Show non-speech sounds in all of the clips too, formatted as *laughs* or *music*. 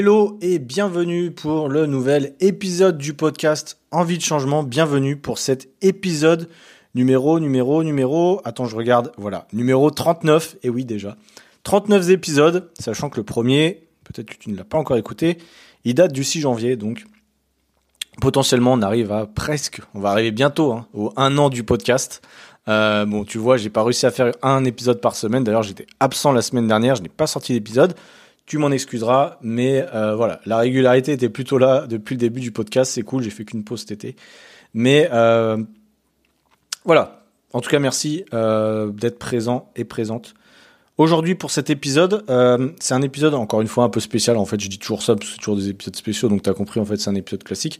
Hello et bienvenue pour le nouvel épisode du podcast Envie de changement. Bienvenue pour cet épisode numéro, numéro, numéro. Attends, je regarde. Voilà, numéro 39. Et oui, déjà. 39 épisodes, sachant que le premier, peut-être que tu ne l'as pas encore écouté, il date du 6 janvier. Donc, potentiellement, on arrive à presque, on va arriver bientôt hein, au 1 an du podcast. Euh, bon, tu vois, j'ai pas réussi à faire un épisode par semaine. D'ailleurs, j'étais absent la semaine dernière, je n'ai pas sorti d'épisode. Tu m'en excuseras, mais euh, voilà, la régularité était plutôt là depuis le début du podcast. C'est cool, j'ai fait qu'une pause cet été. Mais euh, voilà, en tout cas, merci euh, d'être présent et présente. Aujourd'hui, pour cet épisode, c'est un épisode encore une fois un peu spécial. En fait, je dis toujours ça parce que c'est toujours des épisodes spéciaux, donc tu as compris. En fait, c'est un épisode classique.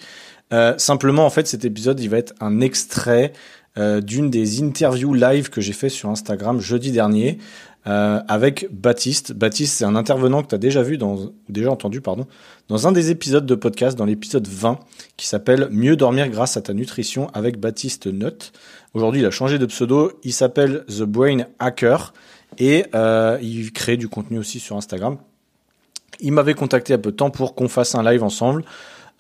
Simplement, en fait, cet épisode, il va être un extrait d'une des interviews live que j'ai fait sur Instagram jeudi dernier euh, avec Baptiste. Baptiste, c'est un intervenant que tu as déjà vu, dans, déjà entendu, pardon, dans un des épisodes de podcast, dans l'épisode 20, qui s'appelle Mieux dormir grâce à ta nutrition avec Baptiste Nutt. Aujourd'hui, il a changé de pseudo, il s'appelle The Brain Hacker et euh, il crée du contenu aussi sur Instagram. Il m'avait contacté à peu de temps pour qu'on fasse un live ensemble.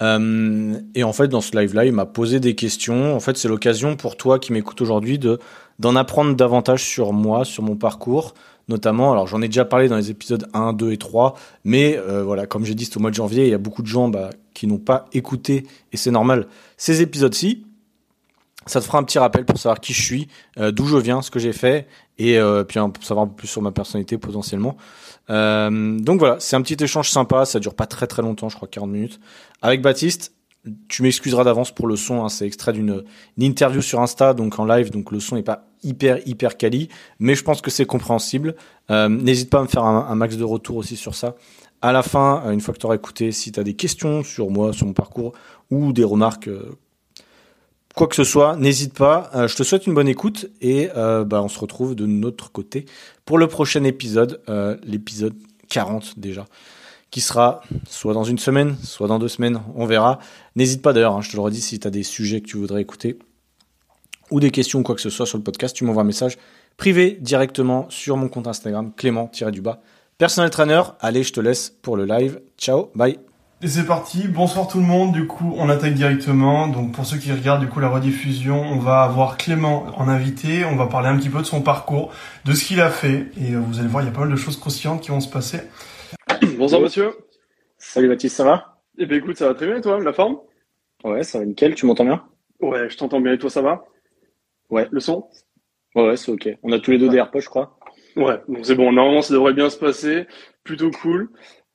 Euh, et en fait, dans ce live-là, il m'a posé des questions. En fait, c'est l'occasion pour toi qui m'écoute aujourd'hui de d'en apprendre davantage sur moi, sur mon parcours, notamment. Alors, j'en ai déjà parlé dans les épisodes 1, 2 et 3, mais euh, voilà, comme j'ai dit, c'est au mois de janvier. Il y a beaucoup de gens bah, qui n'ont pas écouté, et c'est normal, ces épisodes-ci. Ça te fera un petit rappel pour savoir qui je suis, euh, d'où je viens, ce que j'ai fait, et euh, puis hein, pour savoir un peu plus sur ma personnalité potentiellement. Donc voilà, c'est un petit échange sympa, ça dure pas très très longtemps, je crois 40 minutes. Avec Baptiste, tu m'excuseras d'avance pour le son, hein, c'est extrait d'une interview sur Insta, donc en live, donc le son est pas hyper hyper quali, mais je pense que c'est compréhensible. Euh, N'hésite pas à me faire un, max de retour aussi sur ça. À la fin, une fois que tu auras écouté, si tu as des questions sur moi, sur mon parcours, ou des remarques euh, quoi que ce soit, n'hésite pas. Euh, je te souhaite une bonne écoute et euh, bah, on se retrouve de notre côté pour le prochain épisode, euh, l'épisode 40 déjà, qui sera soit dans une semaine, soit dans deux semaines, on verra. N'hésite pas d'ailleurs, hein, je te le redis, si tu as des sujets que tu voudrais écouter ou des questions ou quoi que ce soit sur le podcast, tu m'envoies un message privé directement sur mon compte Instagram, Clément-du-bas. Personnel trainer, allez, je te laisse pour le live. Ciao, bye. Et c'est parti, bonsoir tout le monde, du coup on attaque directement, donc pour ceux qui regardent du coup la rediffusion, on va avoir Clément en invité, on va parler un petit peu de son parcours, de ce qu'il a fait, et vous allez voir il y a pas mal de choses croustillantes qui vont se passer. Bonsoir monsieur. Salut Baptiste, ça va? Eh ben écoute, ça va très bien et toi, la forme? Ouais, ça va nickel, tu m'entends bien? Ouais, je t'entends bien et toi ça va? Ouais. Le son? Ouais, ouais c'est ok. On a tous les deux ouais. des AirPods, je crois. Ouais, donc c'est bon, normalement ça devrait bien se passer, plutôt cool.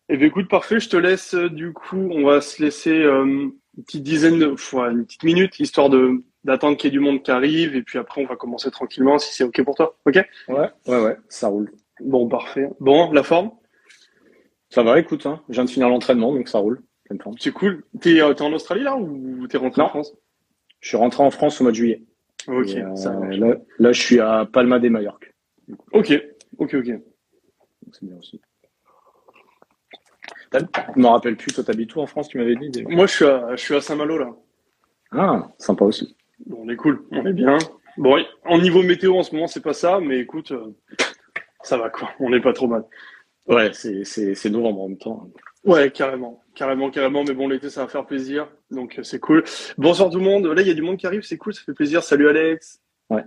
Eh bien, écoute, parfait. Je te laisse, euh, du coup, on va se laisser euh, une petite dizaine de fois, une petite minute, histoire de d'attendre qu'il y ait du monde qui arrive. Et puis après, on va commencer tranquillement, si c'est OK pour toi. OK? Ouais, ouais, ouais, ça roule. Bon, parfait. Bon, la forme? Ça va, écoute, hein. je viens de finir l'entraînement, donc ça roule. C'est cool. T'es euh, en Australie, là, ou t'es rentré non. en France? Je suis rentré en France au mois de juillet. Ok, Et, euh, là, là, je suis à Palma de Mallorca. Ok, ok, ok. C'est bien aussi. Je me rappelle plus, toi t'habites où en France, tu m'avais dit déjà? Moi, je suis à, je suis à Saint-Malo, là. Ah, sympa aussi. Bon, on est cool, on est bien. Bon, en niveau météo en ce moment, c'est pas ça, mais écoute, euh, ça va quoi, on n'est pas trop mal. Ouais, c'est, c'est, c'est novembre en même temps. Ouais, carrément, carrément, carrément, mais bon, l'été, ça va faire plaisir, donc euh, c'est cool. Bonsoir tout le monde, là, il y a du monde qui arrive, c'est cool, ça fait plaisir. Salut Alex. Ouais.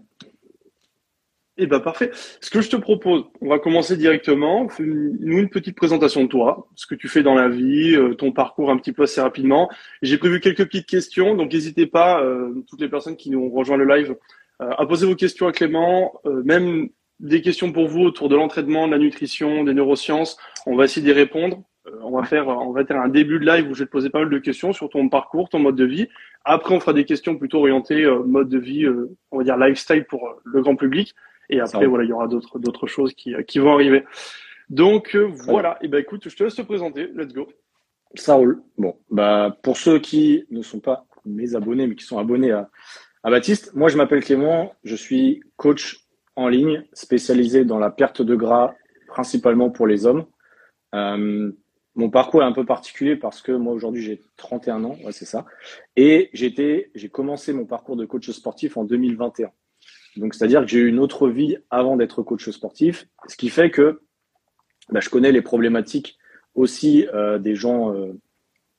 Eh ben parfait. Ce que je te propose, on va commencer directement. Fais-nous une petite présentation de toi, ce que tu fais dans la vie, euh, ton parcours un petit peu assez rapidement. J'ai prévu quelques petites questions, donc n'hésitez pas, euh, toutes les personnes qui nous ont rejoint le live, euh, à poser vos questions à Clément, euh, même des questions pour vous autour de l'entraînement, de la nutrition, des neurosciences. On va essayer d'y répondre. Euh, on va faire, on va faire un début de live où je vais te poser pas mal de questions sur ton parcours, ton mode de vie. Après, on fera des questions plutôt orientées euh, mode de vie, euh, on va dire lifestyle pour le grand public. Et après, voilà, il y aura d'autres d'autres choses qui, qui vont arriver. Donc voilà. Et ben écoute, je te laisse te présenter. Let's go. Ça roule. Bon, bah pour ceux qui ne sont pas mes abonnés, mais qui sont abonnés à, à Baptiste, moi je m'appelle Clément, je suis coach en ligne spécialisé dans la perte de gras, principalement pour les hommes. Euh, mon parcours est un peu particulier parce que moi aujourd'hui j'ai 31 ans, c'est ça, et j'ai commencé mon parcours de coach sportif en 2021. Donc c'est-à-dire que j'ai eu une autre vie avant d'être coach sportif, ce qui fait que bah, je connais les problématiques aussi des gens,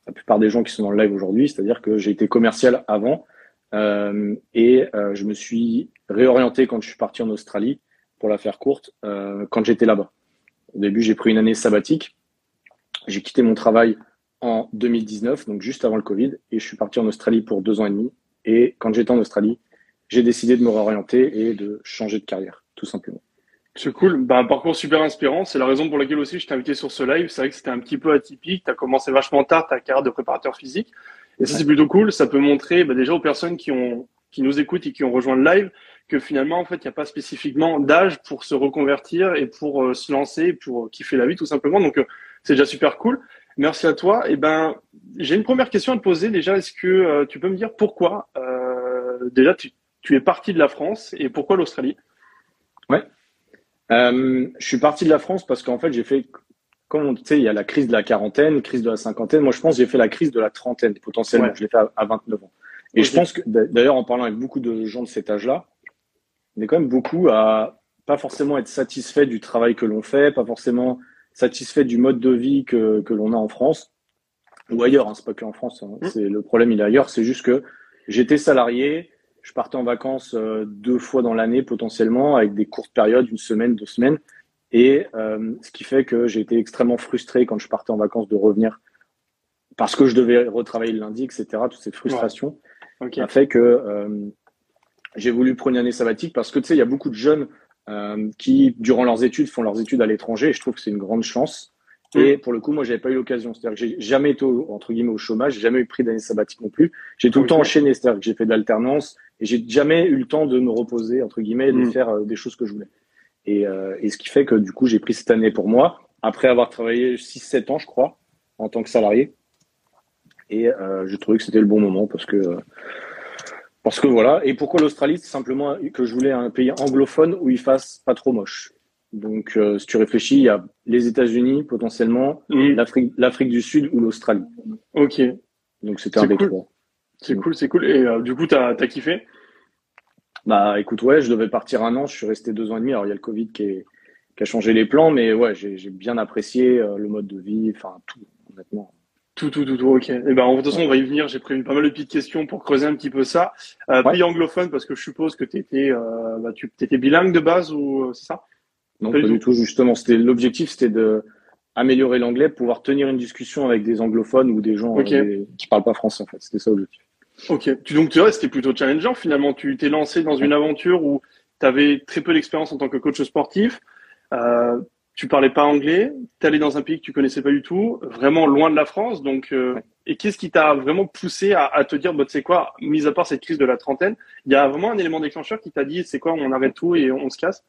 la plupart des gens qui sont dans le live aujourd'hui, c'est-à-dire que j'ai été commercial avant et je me suis réorienté quand je suis parti en Australie, pour la faire courte, quand j'étais là-bas. Au début, j'ai pris une année sabbatique. J'ai quitté mon travail en 2019, donc juste avant le Covid, et je suis parti en Australie pour deux ans et demi. Et quand j'étais en Australie, j'ai décidé de me réorienter et de changer de carrière, tout simplement. C'est cool. Bah, un parcours super inspirant. C'est la raison pour laquelle aussi je t'ai invité sur ce live. C'est vrai que c'était un petit peu atypique. Tu as commencé vachement tard ta carrière de préparateur physique. Et ça, c'est plutôt cool. Ça peut montrer bah, déjà aux personnes qui, nous écoutent et qui ont rejoint le live que finalement, en fait, il n'y a pas spécifiquement d'âge pour se reconvertir et pour euh, se lancer, pour kiffer la vie, tout simplement. Donc, euh, c'est déjà super cool. Merci à toi. Et eh ben, j'ai une première question à te poser. Déjà, est-ce que euh, tu peux me dire pourquoi euh, déjà tu, tu, es parti de la France et pourquoi l'Australie? Ouais. Euh, je suis parti de la France parce qu'en fait, j'ai fait, comme tu sais, il y a la crise de la quarantaine, crise de la cinquantaine. Moi, je pense que j'ai fait la crise de la trentaine potentiellement. Je l'ai fait à, 29 ans. Et je pense que, d'ailleurs, en parlant avec beaucoup de gens de cet âge-là, on est quand même beaucoup à pas forcément être satisfait du travail que l'on fait, pas forcément satisfait du mode de vie que, que l'on a en France ou ailleurs. Hein, c'est pas que en France. Hein. Mmh. C'est le problème, il est ailleurs. C'est juste que j'étais salarié, je partais en vacances euh, deux fois dans l'année potentiellement avec des courtes périodes, une semaine, deux semaines, et euh, ce qui fait que j'ai été extrêmement frustré quand je partais en vacances de revenir parce que je devais retravailler le lundi, etc. Toutes ces frustrations a fait que euh, j'ai voulu prendre une année sabbatique parce que tu sais, il y a beaucoup de jeunes euh, qui, durant leurs études, font leurs études à l'étranger. Et je trouve que c'est une grande chance. Mm. Et pour le coup, moi, j'avais pas eu l'occasion. C'est-à-dire que j'ai jamais été entre guillemets au chômage, j'ai jamais eu pris d'année sabbatique non plus. J'ai tout le temps enchaîné, c'est-à-dire que j'ai fait de l'alternance et j'ai jamais eu le temps de me reposer entre guillemets et de mm. faire des choses que je voulais. Et, euh, et, ce qui fait que du coup, j'ai pris cette année pour moi après avoir travaillé 6-7 ans, je crois, en tant que salarié. Et euh, je trouvais que c'était le bon moment parce que parce que voilà. Et pourquoi l'Australie? C'est simplement que je voulais un pays anglophone où il fasse pas trop moche. Donc, euh, si tu réfléchis, il y a les États-Unis potentiellement, mm. l'Afrique, l'Afrique du Sud ou l'Australie. Ok. Donc c'était un des trois. C'est cool, c'est cool. Et euh, du coup, t'as as kiffé? Bah, écoute, ouais, je devais partir un an. Je suis resté deux ans et demi. Alors il y a le Covid qui, est, qui a changé les plans, mais ouais, j'ai bien apprécié euh, le mode de vie, enfin tout, honnêtement. Tout, tout, tout, tout, ok. Et eh ben, de toute façon, on va y venir. J'ai prévu pas mal de petites questions pour creuser un petit peu ça. Euh, Pays anglophone, parce que je suppose que t'étais, euh, bah, tu étais bilingue de base ou euh, c'est ça? Non, pas, du tout. Justement, c'était l'objectif, c'était de améliorer l'anglais, pouvoir tenir une discussion avec des anglophones ou des gens qui euh, ne qui parlent pas français. En fait, c'était ça l'objectif. Ok. Tu donc tu vois, c'était plutôt challengeant finalement. Tu t'es lancé dans une aventure où tu avais très peu d'expérience en tant que coach sportif. Euh, tu parlais pas anglais, tu allé dans un pays que tu connaissais pas du tout, vraiment loin de la France. Donc, euh, et qu'est-ce qui t'a vraiment poussé à, à te dire, bah, tu sais quoi, mis à part cette crise de la trentaine, il y a vraiment un élément déclencheur qui t'a dit, c'est quoi, on arrête tout et on se casse?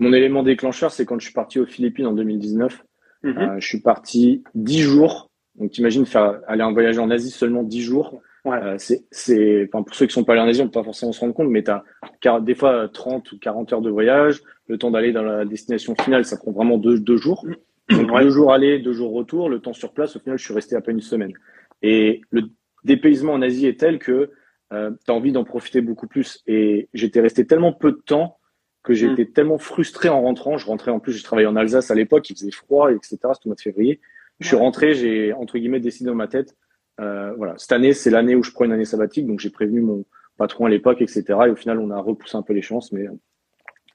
Mon élément déclencheur, c'est quand je suis parti aux Philippines en 2019. Mhm. euh, je suis parti dix jours. Donc, t'imagines faire aller en voyage en Asie seulement dix jours. Ouais. Euh, c'est, enfin, pour ceux qui sont pas allés en Asie, on peut pas forcément se rendre compte, mais tu as des fois 30 ou 40 heures de voyage. Le temps d'aller dans la destination finale, ça prend vraiment deux, deux jours. Donc, deux jours aller, deux jours retour. Le temps sur place, au final, je suis resté à peine une semaine. Et le dépaysement en Asie est tel que euh, tu as envie d'en profiter beaucoup plus. Et j'étais resté tellement peu de temps que j'étais mm. tellement frustré en rentrant. Je rentrais en plus, je travaillais en Alsace à l'époque, il faisait froid, etc. C'était au mois de février. Je suis rentré, j'ai entre guillemets décidé dans ma tête euh, voilà, cette année, c'est l'année où je prends une année sabbatique, donc j'ai prévenu mon patron à l'époque, etc. Et au final, on a repoussé un peu les chances, mais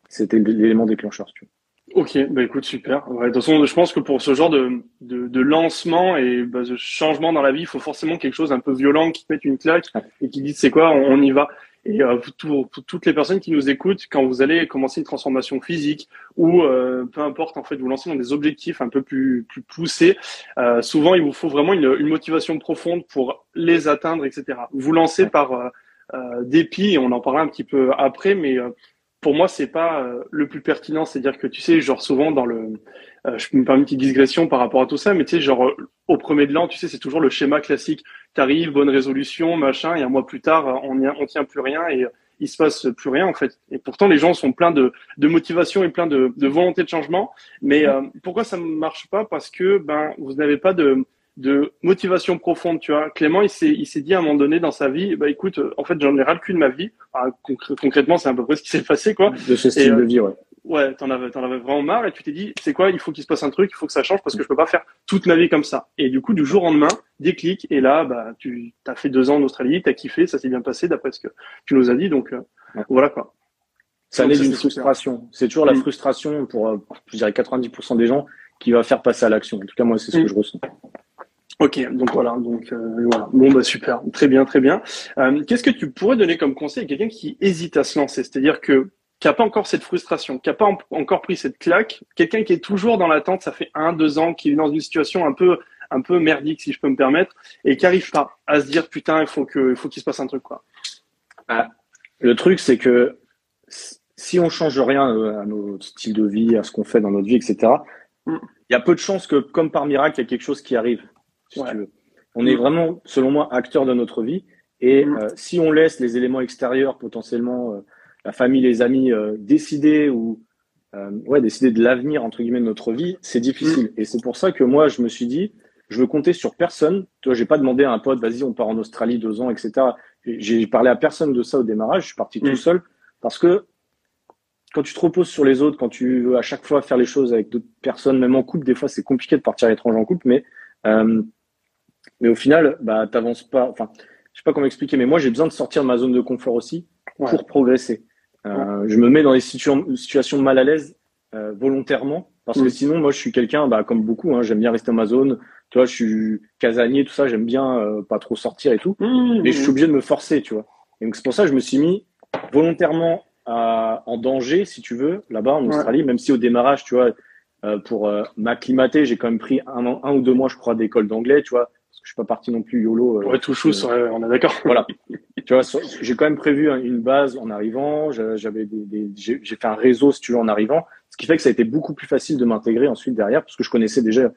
c'était l'élément déclencheur, tu Ok, bah écoute, super. de toute façon, je pense que pour ce genre de, de, de lancement et bah, de changement dans la vie, il faut forcément quelque chose un peu violent qui mette une claque et qui dit c'est quoi, on, y va. Et euh, pour, toutes les personnes qui nous écoutent, quand vous allez commencer une transformation physique ou euh, peu importe, en fait, vous lancez dans des objectifs un peu plus, plus poussés, euh, souvent il vous faut vraiment une, une, motivation profonde pour les atteindre, etc. Vous lancez par euh, euh, dépit, et on en parlera un petit peu après, mais pour moi, c'est pas le plus pertinent. C'est-à-dire que tu sais, genre souvent dans le, je me permets une petite digression par rapport à tout ça, mais tu sais, genre au premier de l'an, tu sais, c'est toujours le schéma classique t'arrives, bonne résolution, machin, et un mois plus tard, on, y, on tient plus rien et il se passe plus rien en fait. Et pourtant, les gens sont pleins de, de motivation et pleins de, de volonté de changement. Mais euh, pourquoi ça ne marche pas? Parce que ben vous n'avez pas de, de motivation profonde, tu vois. Clément, il s'est, il s'est dit à un moment donné dans sa vie, bah écoute, en fait, j'en ai ras le cul de ma vie. concrètement, c'est à peu près ce qui s'est passé, quoi. De ce style de euh, vie, ouais. Ouais, t'en avais, t'en avais vraiment marre et tu t'es dit, c'est quoi, il faut qu'il se passe un truc, il faut que ça change parce que je peux pas faire toute ma vie comme ça. Et du coup, du jour au lendemain, déclic et là, bah, tu as fait deux ans en Australie, t'as kiffé, ça s'est bien passé d'après ce que tu nous as dit, donc euh, voilà quoi. Ça naît d'une frustration. C'est toujours la mm. frustration pour, euh, je dirais, 90% des gens qui va faire passer à l'action. En tout cas, moi, c'est ce que mm. je ressens. Ok, donc voilà, donc euh, voilà. Bon bah super, très bien, très bien. Euh, Qu'est-ce que tu pourrais donner comme conseil à quelqu'un qui hésite à se lancer, c'est-à-dire que qui a pas encore cette frustration, qui a pas encore pris cette claque, quelqu'un qui est toujours dans l'attente, ça fait un, deux ans, qui est dans une situation un peu un peu merdique si je peux me permettre, et qui arrive pas à se dire putain il faut que il faut qu'il se passe un truc quoi. Ah, le truc c'est que si on change rien euh, à notre style de vie, à ce qu'on fait dans notre vie, etc. Mm. Il y a peu de chances que, comme par miracle, il y a quelque chose qui arrive si tu veux. On est mm. vraiment, selon moi, acteur de notre vie. Et mm. euh, si on laisse les éléments extérieurs, potentiellement euh, la famille, les amis, euh, décider ou ouais, décider de l'avenir entre guillemets de notre vie, c'est difficile. Mm. Et c'est pour ça que moi, je me suis dit, je veux compter sur personne. Tu vois, j'ai pas demandé à un pote, vas-y, on part en Australie deux ans, etc. J'ai parlé à personne de ça au démarrage. Je suis parti tout seul parce que quand tu te reposes sur les autres, quand tu veux à chaque fois faire les choses avec d'autres personnes, même en couple, des fois c'est compliqué de partir à l'étranger en couple, mais euh, mais au final, bah, t'avances pas. Enfin, je sais pas comment expliquer, mais moi, j'ai besoin de sortir de ma zone de confort aussi pour progresser. Euh, Je me mets dans des situations mal à l'aise euh, volontairement parce que sinon, moi, je suis quelqu'un, bah, comme beaucoup, hein, j'aime bien rester dans ma zone. Tu vois, je suis casanier, tout ça, j'aime bien euh, pas trop sortir et tout. Mmh, mais je suis obligé de me forcer, tu vois. Et donc, c'est pour ça que je me suis mis volontairement à, en danger, si tu veux, là-bas en Australie, même si au démarrage, tu vois, euh, pour euh, m'acclimater, j'ai quand même pris un, un, ou deux mois, je crois, d'école d'anglais, tu vois, je suis pas parti non plus YOLO. Euh, ouais, tout chou, on est d'accord. *laughs* Voilà. *laughs* tu vois, j'ai quand même prévu une base en arrivant. J'avais des, des j'ai fait un réseau, si tu veux, en arrivant, ce qui fait que ça a été beaucoup plus facile de m'intégrer ensuite derrière, parce que je connaissais déjà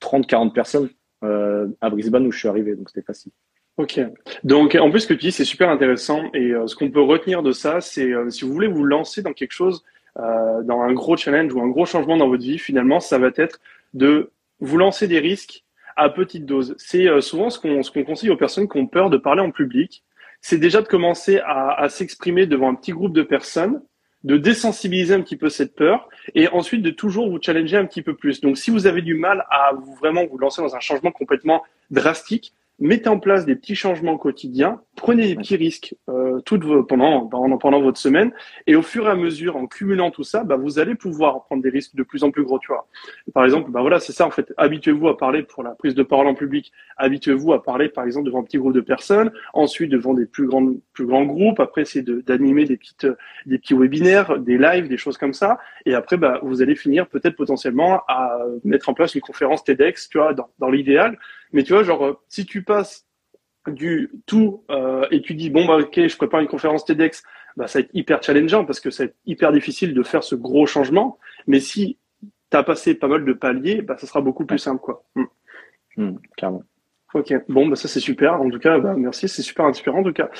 30, 40 personnes euh, à Brisbane où je suis arrivé, donc c'était facile. Ok. Donc, en plus, ce que tu dis, c'est super intéressant. Et ce qu'on peut retenir de ça, c'est si vous voulez vous lancer dans quelque chose, euh, dans un gros challenge ou un gros changement dans votre vie, finalement, ça va être de vous lancer des risques à petite dose. C'est euh, souvent ce qu'on ce conseille aux personnes qui ont peur de parler en public. C'est déjà de commencer à, s'exprimer devant un petit groupe de personnes, de désensibiliser un petit peu cette peur et ensuite de toujours vous challenger un petit peu plus. Donc, si vous avez du mal à vraiment vous lancer dans un changement complètement drastique, mettez en place des petits changements quotidiens, prenez des petits risques euh, toutes vos, pendant, pendant, pendant votre semaine, et au fur et à mesure, en cumulant tout ça, bah, vous allez pouvoir prendre des risques de plus en plus gros. Tu vois. Par exemple, bah voilà, c'est ça en fait. Habituez-vous à parler pour la prise de parole en public. Habituez-vous à parler, par exemple, devant un petit groupe de personnes, ensuite devant des plus grands plus grands groupes. Après, c'est d'animer des petites des petits webinaires, des lives, des choses comme ça. Et après, bah, vous allez finir peut-être potentiellement à mettre en place une conférence TEDx, tu vois, dans, dans l'idéal. Mais tu vois, genre, si tu passes du tout euh, et tu dis bon bah ok je prépare une conférence TEDx bah ça va être hyper challengeant parce que ça va être hyper difficile de faire ce gros changement. Mais si tu as passé pas mal de paliers bah ça sera beaucoup plus simple quoi. Mmh. Mmh, Ok, bon, bah ça c'est super. En tout cas, bah, merci, c'est super inspirant en tout cas.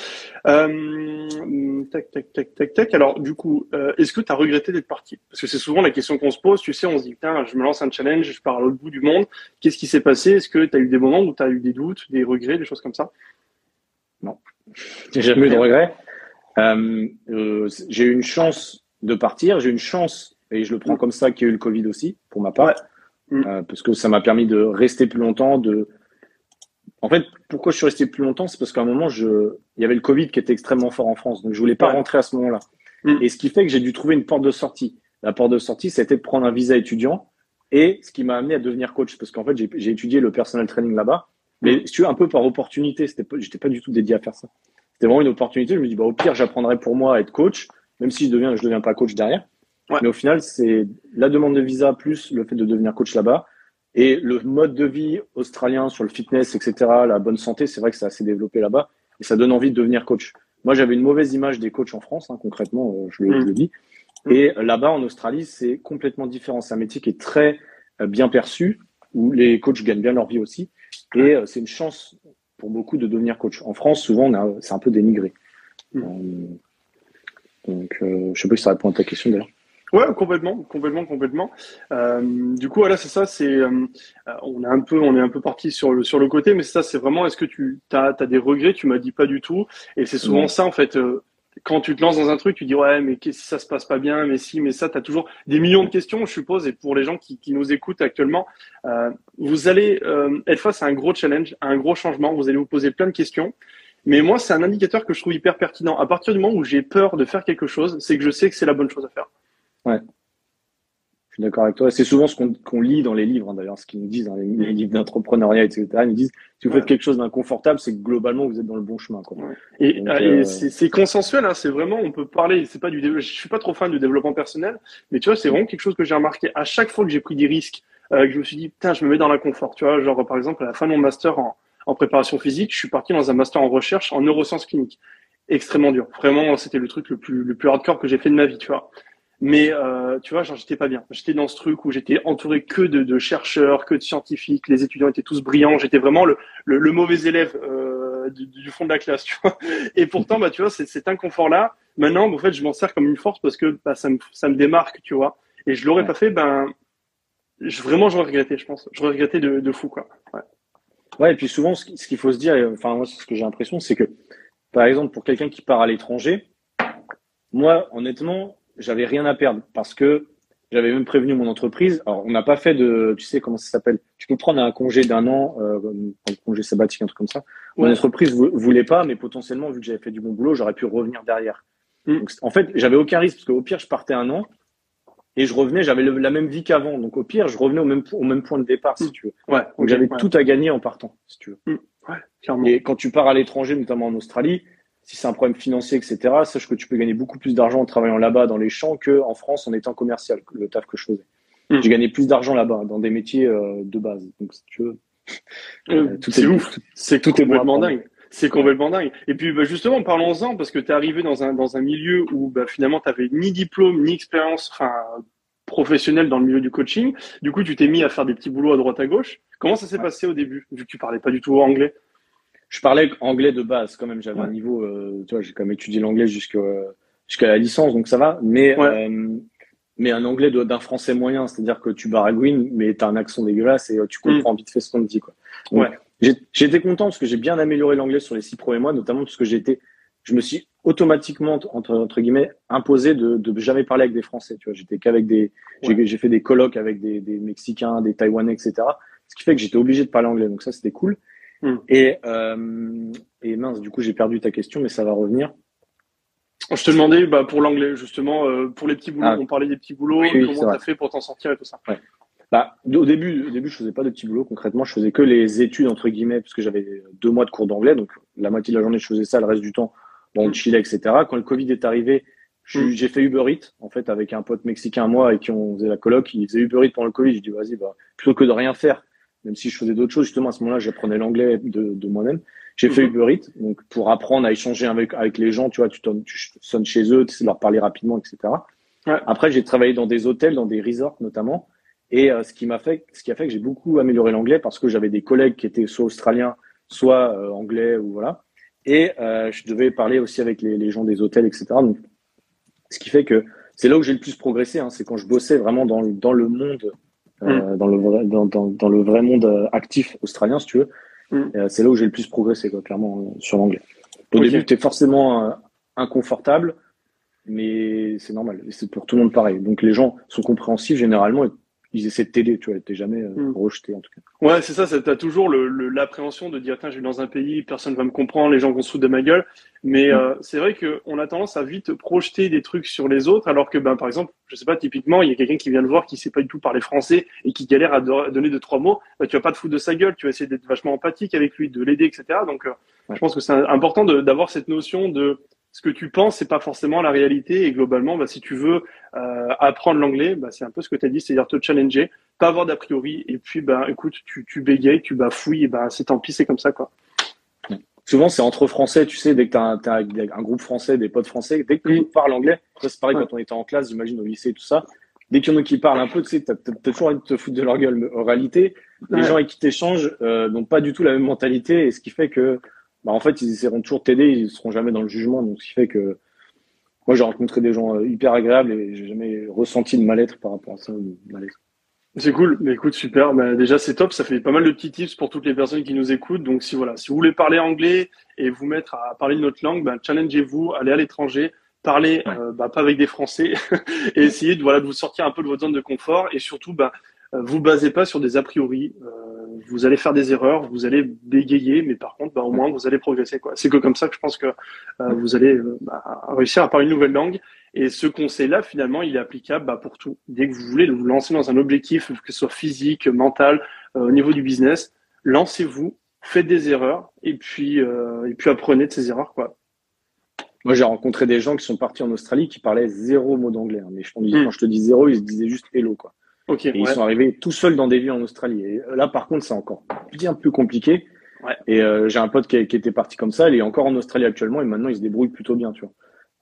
Euh, tac, tac, tac, tac, tac. Alors du coup, euh, est-ce que tu as regretté d'être parti? Parce que c'est souvent la question qu'on se pose. Tu sais, on se dit, putain, je me lance un challenge, je pars à l'autre bout du monde. Qu'est-ce qui s'est passé? Est-ce que tu as eu des moments où tu as eu des doutes, des regrets, des choses comme ça? Non, j'ai jamais eu de regrets. Euh, euh, j'ai eu une chance de partir. J'ai eu une chance, et je le prends mm. comme ça, qu'il y a eu le Covid aussi, pour ma part. Mm. Euh, parce que ça m'a permis de rester plus longtemps, de en fait, pourquoi je suis resté plus longtemps, c'est parce qu'à un moment, je, il y avait le Covid qui était extrêmement fort en France, donc je voulais pas rentrer à ce moment-là. Mm. Et ce qui fait que j'ai dû trouver une porte de sortie. La porte de sortie, c'était de prendre un visa étudiant, et ce qui m'a amené à devenir coach, parce qu'en fait, j'ai étudié le personal training là-bas, mais si tu veux, un peu par opportunité. C'était pas, j'étais pas du tout dédié à faire ça. C'était vraiment une opportunité. Je me dis, bah, au pire, j'apprendrai pour moi à être coach, même si je deviens, je deviens pas coach derrière. Mais au final, c'est la demande de visa plus le fait de devenir coach là-bas et le mode de vie australien sur le fitness, etc., la bonne santé, c'est vrai que c'est assez développé là-bas et ça donne envie de devenir coach. Moi, j'avais une mauvaise image des coachs en France, hein, concrètement, euh, je le, dis. Mm. Et là-bas, en Australie, c'est complètement différent. C'est un métier qui est très euh, bien perçu, où les coachs gagnent bien leur vie aussi. Et euh, c'est une chance pour beaucoup de devenir coach. En France, souvent, c'est un peu dénigré. Mm. donc, je sais pas si ça répond à ta question d'ailleurs. Ouais, complètement, complètement, complètement. Euh, du coup, voilà, c'est ça. C'est, euh, on est un peu, on est un peu parti sur le sur le côté, mais ça, c'est vraiment. Est-ce que tu as, as des regrets? Tu m'as dit pas du tout. Et c'est souvent ça, en fait. Euh, quand tu te lances dans un truc, tu dis ouais, mais si ça se passe pas bien, mais si, mais ça, tu as toujours des millions de questions, je suppose. Et pour les gens qui, qui nous écoutent actuellement, euh, vous allez euh, être face à un gros challenge, à un gros changement. Vous allez vous poser plein de questions. Mais moi, c'est un indicateur que je trouve hyper pertinent. À partir du moment où j'ai peur de faire quelque chose, c'est que je sais que c'est la bonne chose à faire. Ouais. Je suis d'accord avec toi. C'est souvent ce qu'on lit dans les livres, hein, d'ailleurs, ce qu'ils nous disent dans les, livres d'entrepreneuriat, etc. Ils nous disent si vous faites quelque chose d'inconfortable, c'est que globalement vous êtes dans le bon chemin. Quoi. Et, euh, euh, c'est consensuel. Hein, c'est vraiment, on peut parler. C'est pas du. Je suis pas trop fan du développement personnel, mais tu vois, c'est vraiment quelque chose que j'ai remarqué. À chaque fois que j'ai pris des risques, euh, que je me suis dit, putain, je me mets dans l'inconfort. Tu vois, genre par exemple à la fin de mon master en, en préparation physique, je suis parti dans un master en recherche en neurosciences cliniques. Extrêmement dur. Vraiment, c'était le truc le plus le plus hardcore que j'ai fait de ma vie. Tu vois. Mais euh, tu vois, genre j'étais pas bien. J'étais dans ce truc où j'étais entouré que de, de, chercheurs, que de scientifiques. Les étudiants étaient tous brillants. J'étais vraiment le, le, le, mauvais élève euh, du, du, fond de la classe, *laughs* tu vois. Et pourtant, bah tu vois, c'est cet inconfort-là. Maintenant, en fait, je m'en sers comme une force parce que bah, ça me ça me démarque, tu vois. Et je l'aurais pas fait, ben je, vraiment j'aurais regretté, je pense. J'aurais regretté de, de fou, quoi. Ouais. ouais. et puis souvent, ce qu'il faut se dire, enfin moi, ce que j'ai l'impression, c'est que par exemple pour quelqu'un qui part à l'étranger, moi, honnêtement j'avais rien à perdre parce que j'avais même prévenu mon entreprise. Alors, on n'a pas fait de, tu sais comment ça s'appelle? Tu peux prendre un congé d'un an, euh, un congé sabbatique, un truc comme ça. Mon entreprise voulait pas, mais potentiellement, vu que j'avais fait du bon boulot, j'aurais pu revenir derrière. Mm. Donc, en fait, j'avais aucun risque parce qu'au pire, je partais un an et je revenais, j'avais la même vie qu'avant. Donc, au pire, je revenais au même, au même point de départ, si mm. tu veux. Ouais. Donc, j'avais tout à gagner en partant, si tu veux. Mm. Ouais, clairement. Et quand tu pars à l'étranger, notamment en Australie, si c'est un problème financier, etc., sache que tu peux gagner beaucoup plus d'argent en travaillant là-bas dans les champs qu'en France en étant commercial, le taf que je faisais. Hmm. J'ai gagné plus d'argent là-bas dans des métiers euh, de base. Donc si tu veux, euh, tout est, ouf. C'est tout est complètement dingue. C'est complètement dingue. Et puis bah, justement, parlons-en parce que tu es arrivé dans un dans un milieu où bah, finalement tu avais ni diplôme ni expérience, professionnelle dans le milieu du coaching. Du coup, tu t'es mis à faire des petits boulots à droite à gauche. Comment ça s'est passé au début, vu que tu parlais pas du tout anglais? Je parlais anglais de base quand même. J'avais un niveau, euh, tu vois, j'ai quand même étudié l'anglais jusqu'à la licence, donc ça va. Mais euh, mais un anglais d'un français moyen, c'est-à-dire que tu baragouines, mais tu as un accent dégueulasse et euh, tu comprends mm. vite fait ce qu'on te dit, quoi. ouais. J'ai été content parce que j'ai bien amélioré l'anglais sur les six premiers mois, notamment parce que été, je me suis automatiquement entre, entre guillemets imposé de, de jamais parler avec des Français. Tu vois, j'étais qu'avec des, j'ai fait des colloques avec des, des Mexicains, des Taïwanais, etc. Ce qui fait que j'étais obligé de parler anglais, donc ça c'était cool. Et, euh, et mince, du coup, j'ai perdu ta question, mais ça va revenir. Je te demandais bah, pour l'anglais, justement, euh, pour les petits boulots. Ah. On parlait des petits boulots, comment tu as fait pour t'en sortir et tout ça? Ouais. Bah, au début, au début, je faisais pas de petits boulots. Concrètement, je faisais que les études entre guillemets, parce que j'avais deux mois de cours d'anglais, donc la moitié de la journée, je faisais ça, le reste du temps, bon, mm. chillais, etc. Quand le Covid est arrivé, hmm. j'ai fait Uber Eats, en fait, avec un pote mexicain moi et qui on faisait la coloc. Il faisait Uber Eats pendant le Covid. J'ai dit, vas-y, bah, plutôt que de rien faire, même si je faisais d'autres choses, justement, à ce moment-là, j'apprenais l'anglais de, de moi-même. J'ai fait mhm. Uber Eats, donc pour apprendre à échanger avec, avec les gens, tu vois, tu, tu sonnes chez eux, tu sais leur parler rapidement, etc. Ouais. Après, j'ai travaillé dans des hôtels, dans des resorts notamment, et euh, ce qui m'a fait, ce qui a fait que j'ai beaucoup amélioré l'anglais parce que j'avais des collègues qui étaient soit australiens, soit euh, anglais ou voilà, et euh, je devais parler aussi avec les, les, gens des hôtels, etc. Donc, ce qui fait que c'est là où j'ai le plus progressé, hein, c'est quand je bossais vraiment dans, dans le monde mm. dans, le vrai, dans, dans, dans, le vrai monde euh, actif australien, si tu veux. Mm. Euh, c'est là où j'ai le plus progressé, quoi, clairement, sur l'anglais. Au début, tu es forcément inconfortable, mais c'est normal. C'est pour tout le monde pareil. Donc les gens sont compréhensifs généralement ils essaient de t'aider, tu vois, t'es jamais euh, hmm. rejeté en tout cas. Ouais, c'est ça, t'as toujours l'appréhension le, de dire, tiens, je vais dans un pays, personne va me comprendre, les gens vont se foutre de ma gueule. Mais hmm. euh, c'est vrai qu'on a tendance à vite projeter des trucs sur les autres, alors que, ben, par exemple, je sais pas, typiquement, il y a quelqu'un qui vient le voir qui sait pas du tout parler français et qui galère à donner deux trois mots, bah, tu vas pas te foutre de sa gueule, tu vas essayer d'être vachement empathique avec lui, de l'aider, etc. Donc, euh, je pense que c'est important d'avoir cette notion de ce que tu penses, c'est pas forcément la réalité. Et globalement, bah, si tu veux euh, apprendre l'anglais, bah, c'est un peu ce que tu as dit, c'est-à-dire te challenger, pas avoir d'a priori. Et puis, bah, écoute, tu, tu bégayes, tu bafouilles, et bah, c'est tant pis, c'est comme ça, quoi. Souvent, c'est entre français, tu sais, dès que tu as, un groupe français, des potes français, dès que tu mm. parles anglais, c'est pareil quand on était en classe, j'imagine, au lycée et tout ça. Dès qu'il y en a qui parlent un peu, tu sais, t'as as, toujours envie de te foutre de leur gueule. Mais en réalité, les gens avec qui t'échanges euh, n'ont pas du tout la même mentalité, et ce qui fait que bah, en fait, ils essaieront toujours de t'aider, ils seront jamais dans le jugement. Donc, ce qui fait que moi, j'ai rencontré des gens euh, hyper agréables et j'ai jamais ressenti de mal-être par rapport à ça, de C'est cool, mais écoute, super. Bah, déjà, c'est top. Ça fait pas mal de petits tips pour toutes les personnes qui nous écoutent. Donc, si voilà, si vous voulez parler anglais et vous mettre à parler une autre langue, bah, challengez-vous, allez à l'étranger, parlez euh, bah, pas avec des Français *laughs* et essayez de voilà de vous sortir un peu de votre zone de confort et surtout, bah, vous basez pas sur des a priori. Euh, vous allez faire des erreurs, vous allez bégayer, mais par contre, bah, au moins vous allez progresser. Quoi. C'est que comme ça que je pense que euh, vous allez bah, réussir à parler une nouvelle langue. Et ce conseil-là, finalement, il est applicable bah, pour tout. Dès que vous voulez vous lancer dans un objectif, que ce soit physique, mental, au niveau du business, lancez-vous, faites des erreurs et puis et puis apprenez de ces erreurs. Quoi. Moi, j'ai rencontré des gens qui sont partis en Australie qui parlaient zéro mot d'anglais. Hein. Mais je, hmm. quand je te dis zéro, ils se disaient juste hello, quoi. Et ils sont arrivés tout seuls dans des villes en Australie. Et là, par contre, c'est encore bien plus compliqué. Et euh, j'ai un pote qui, qui, était parti comme ça, il est encore en Australie actuellement et maintenant il se débrouille plutôt bien, tu vois.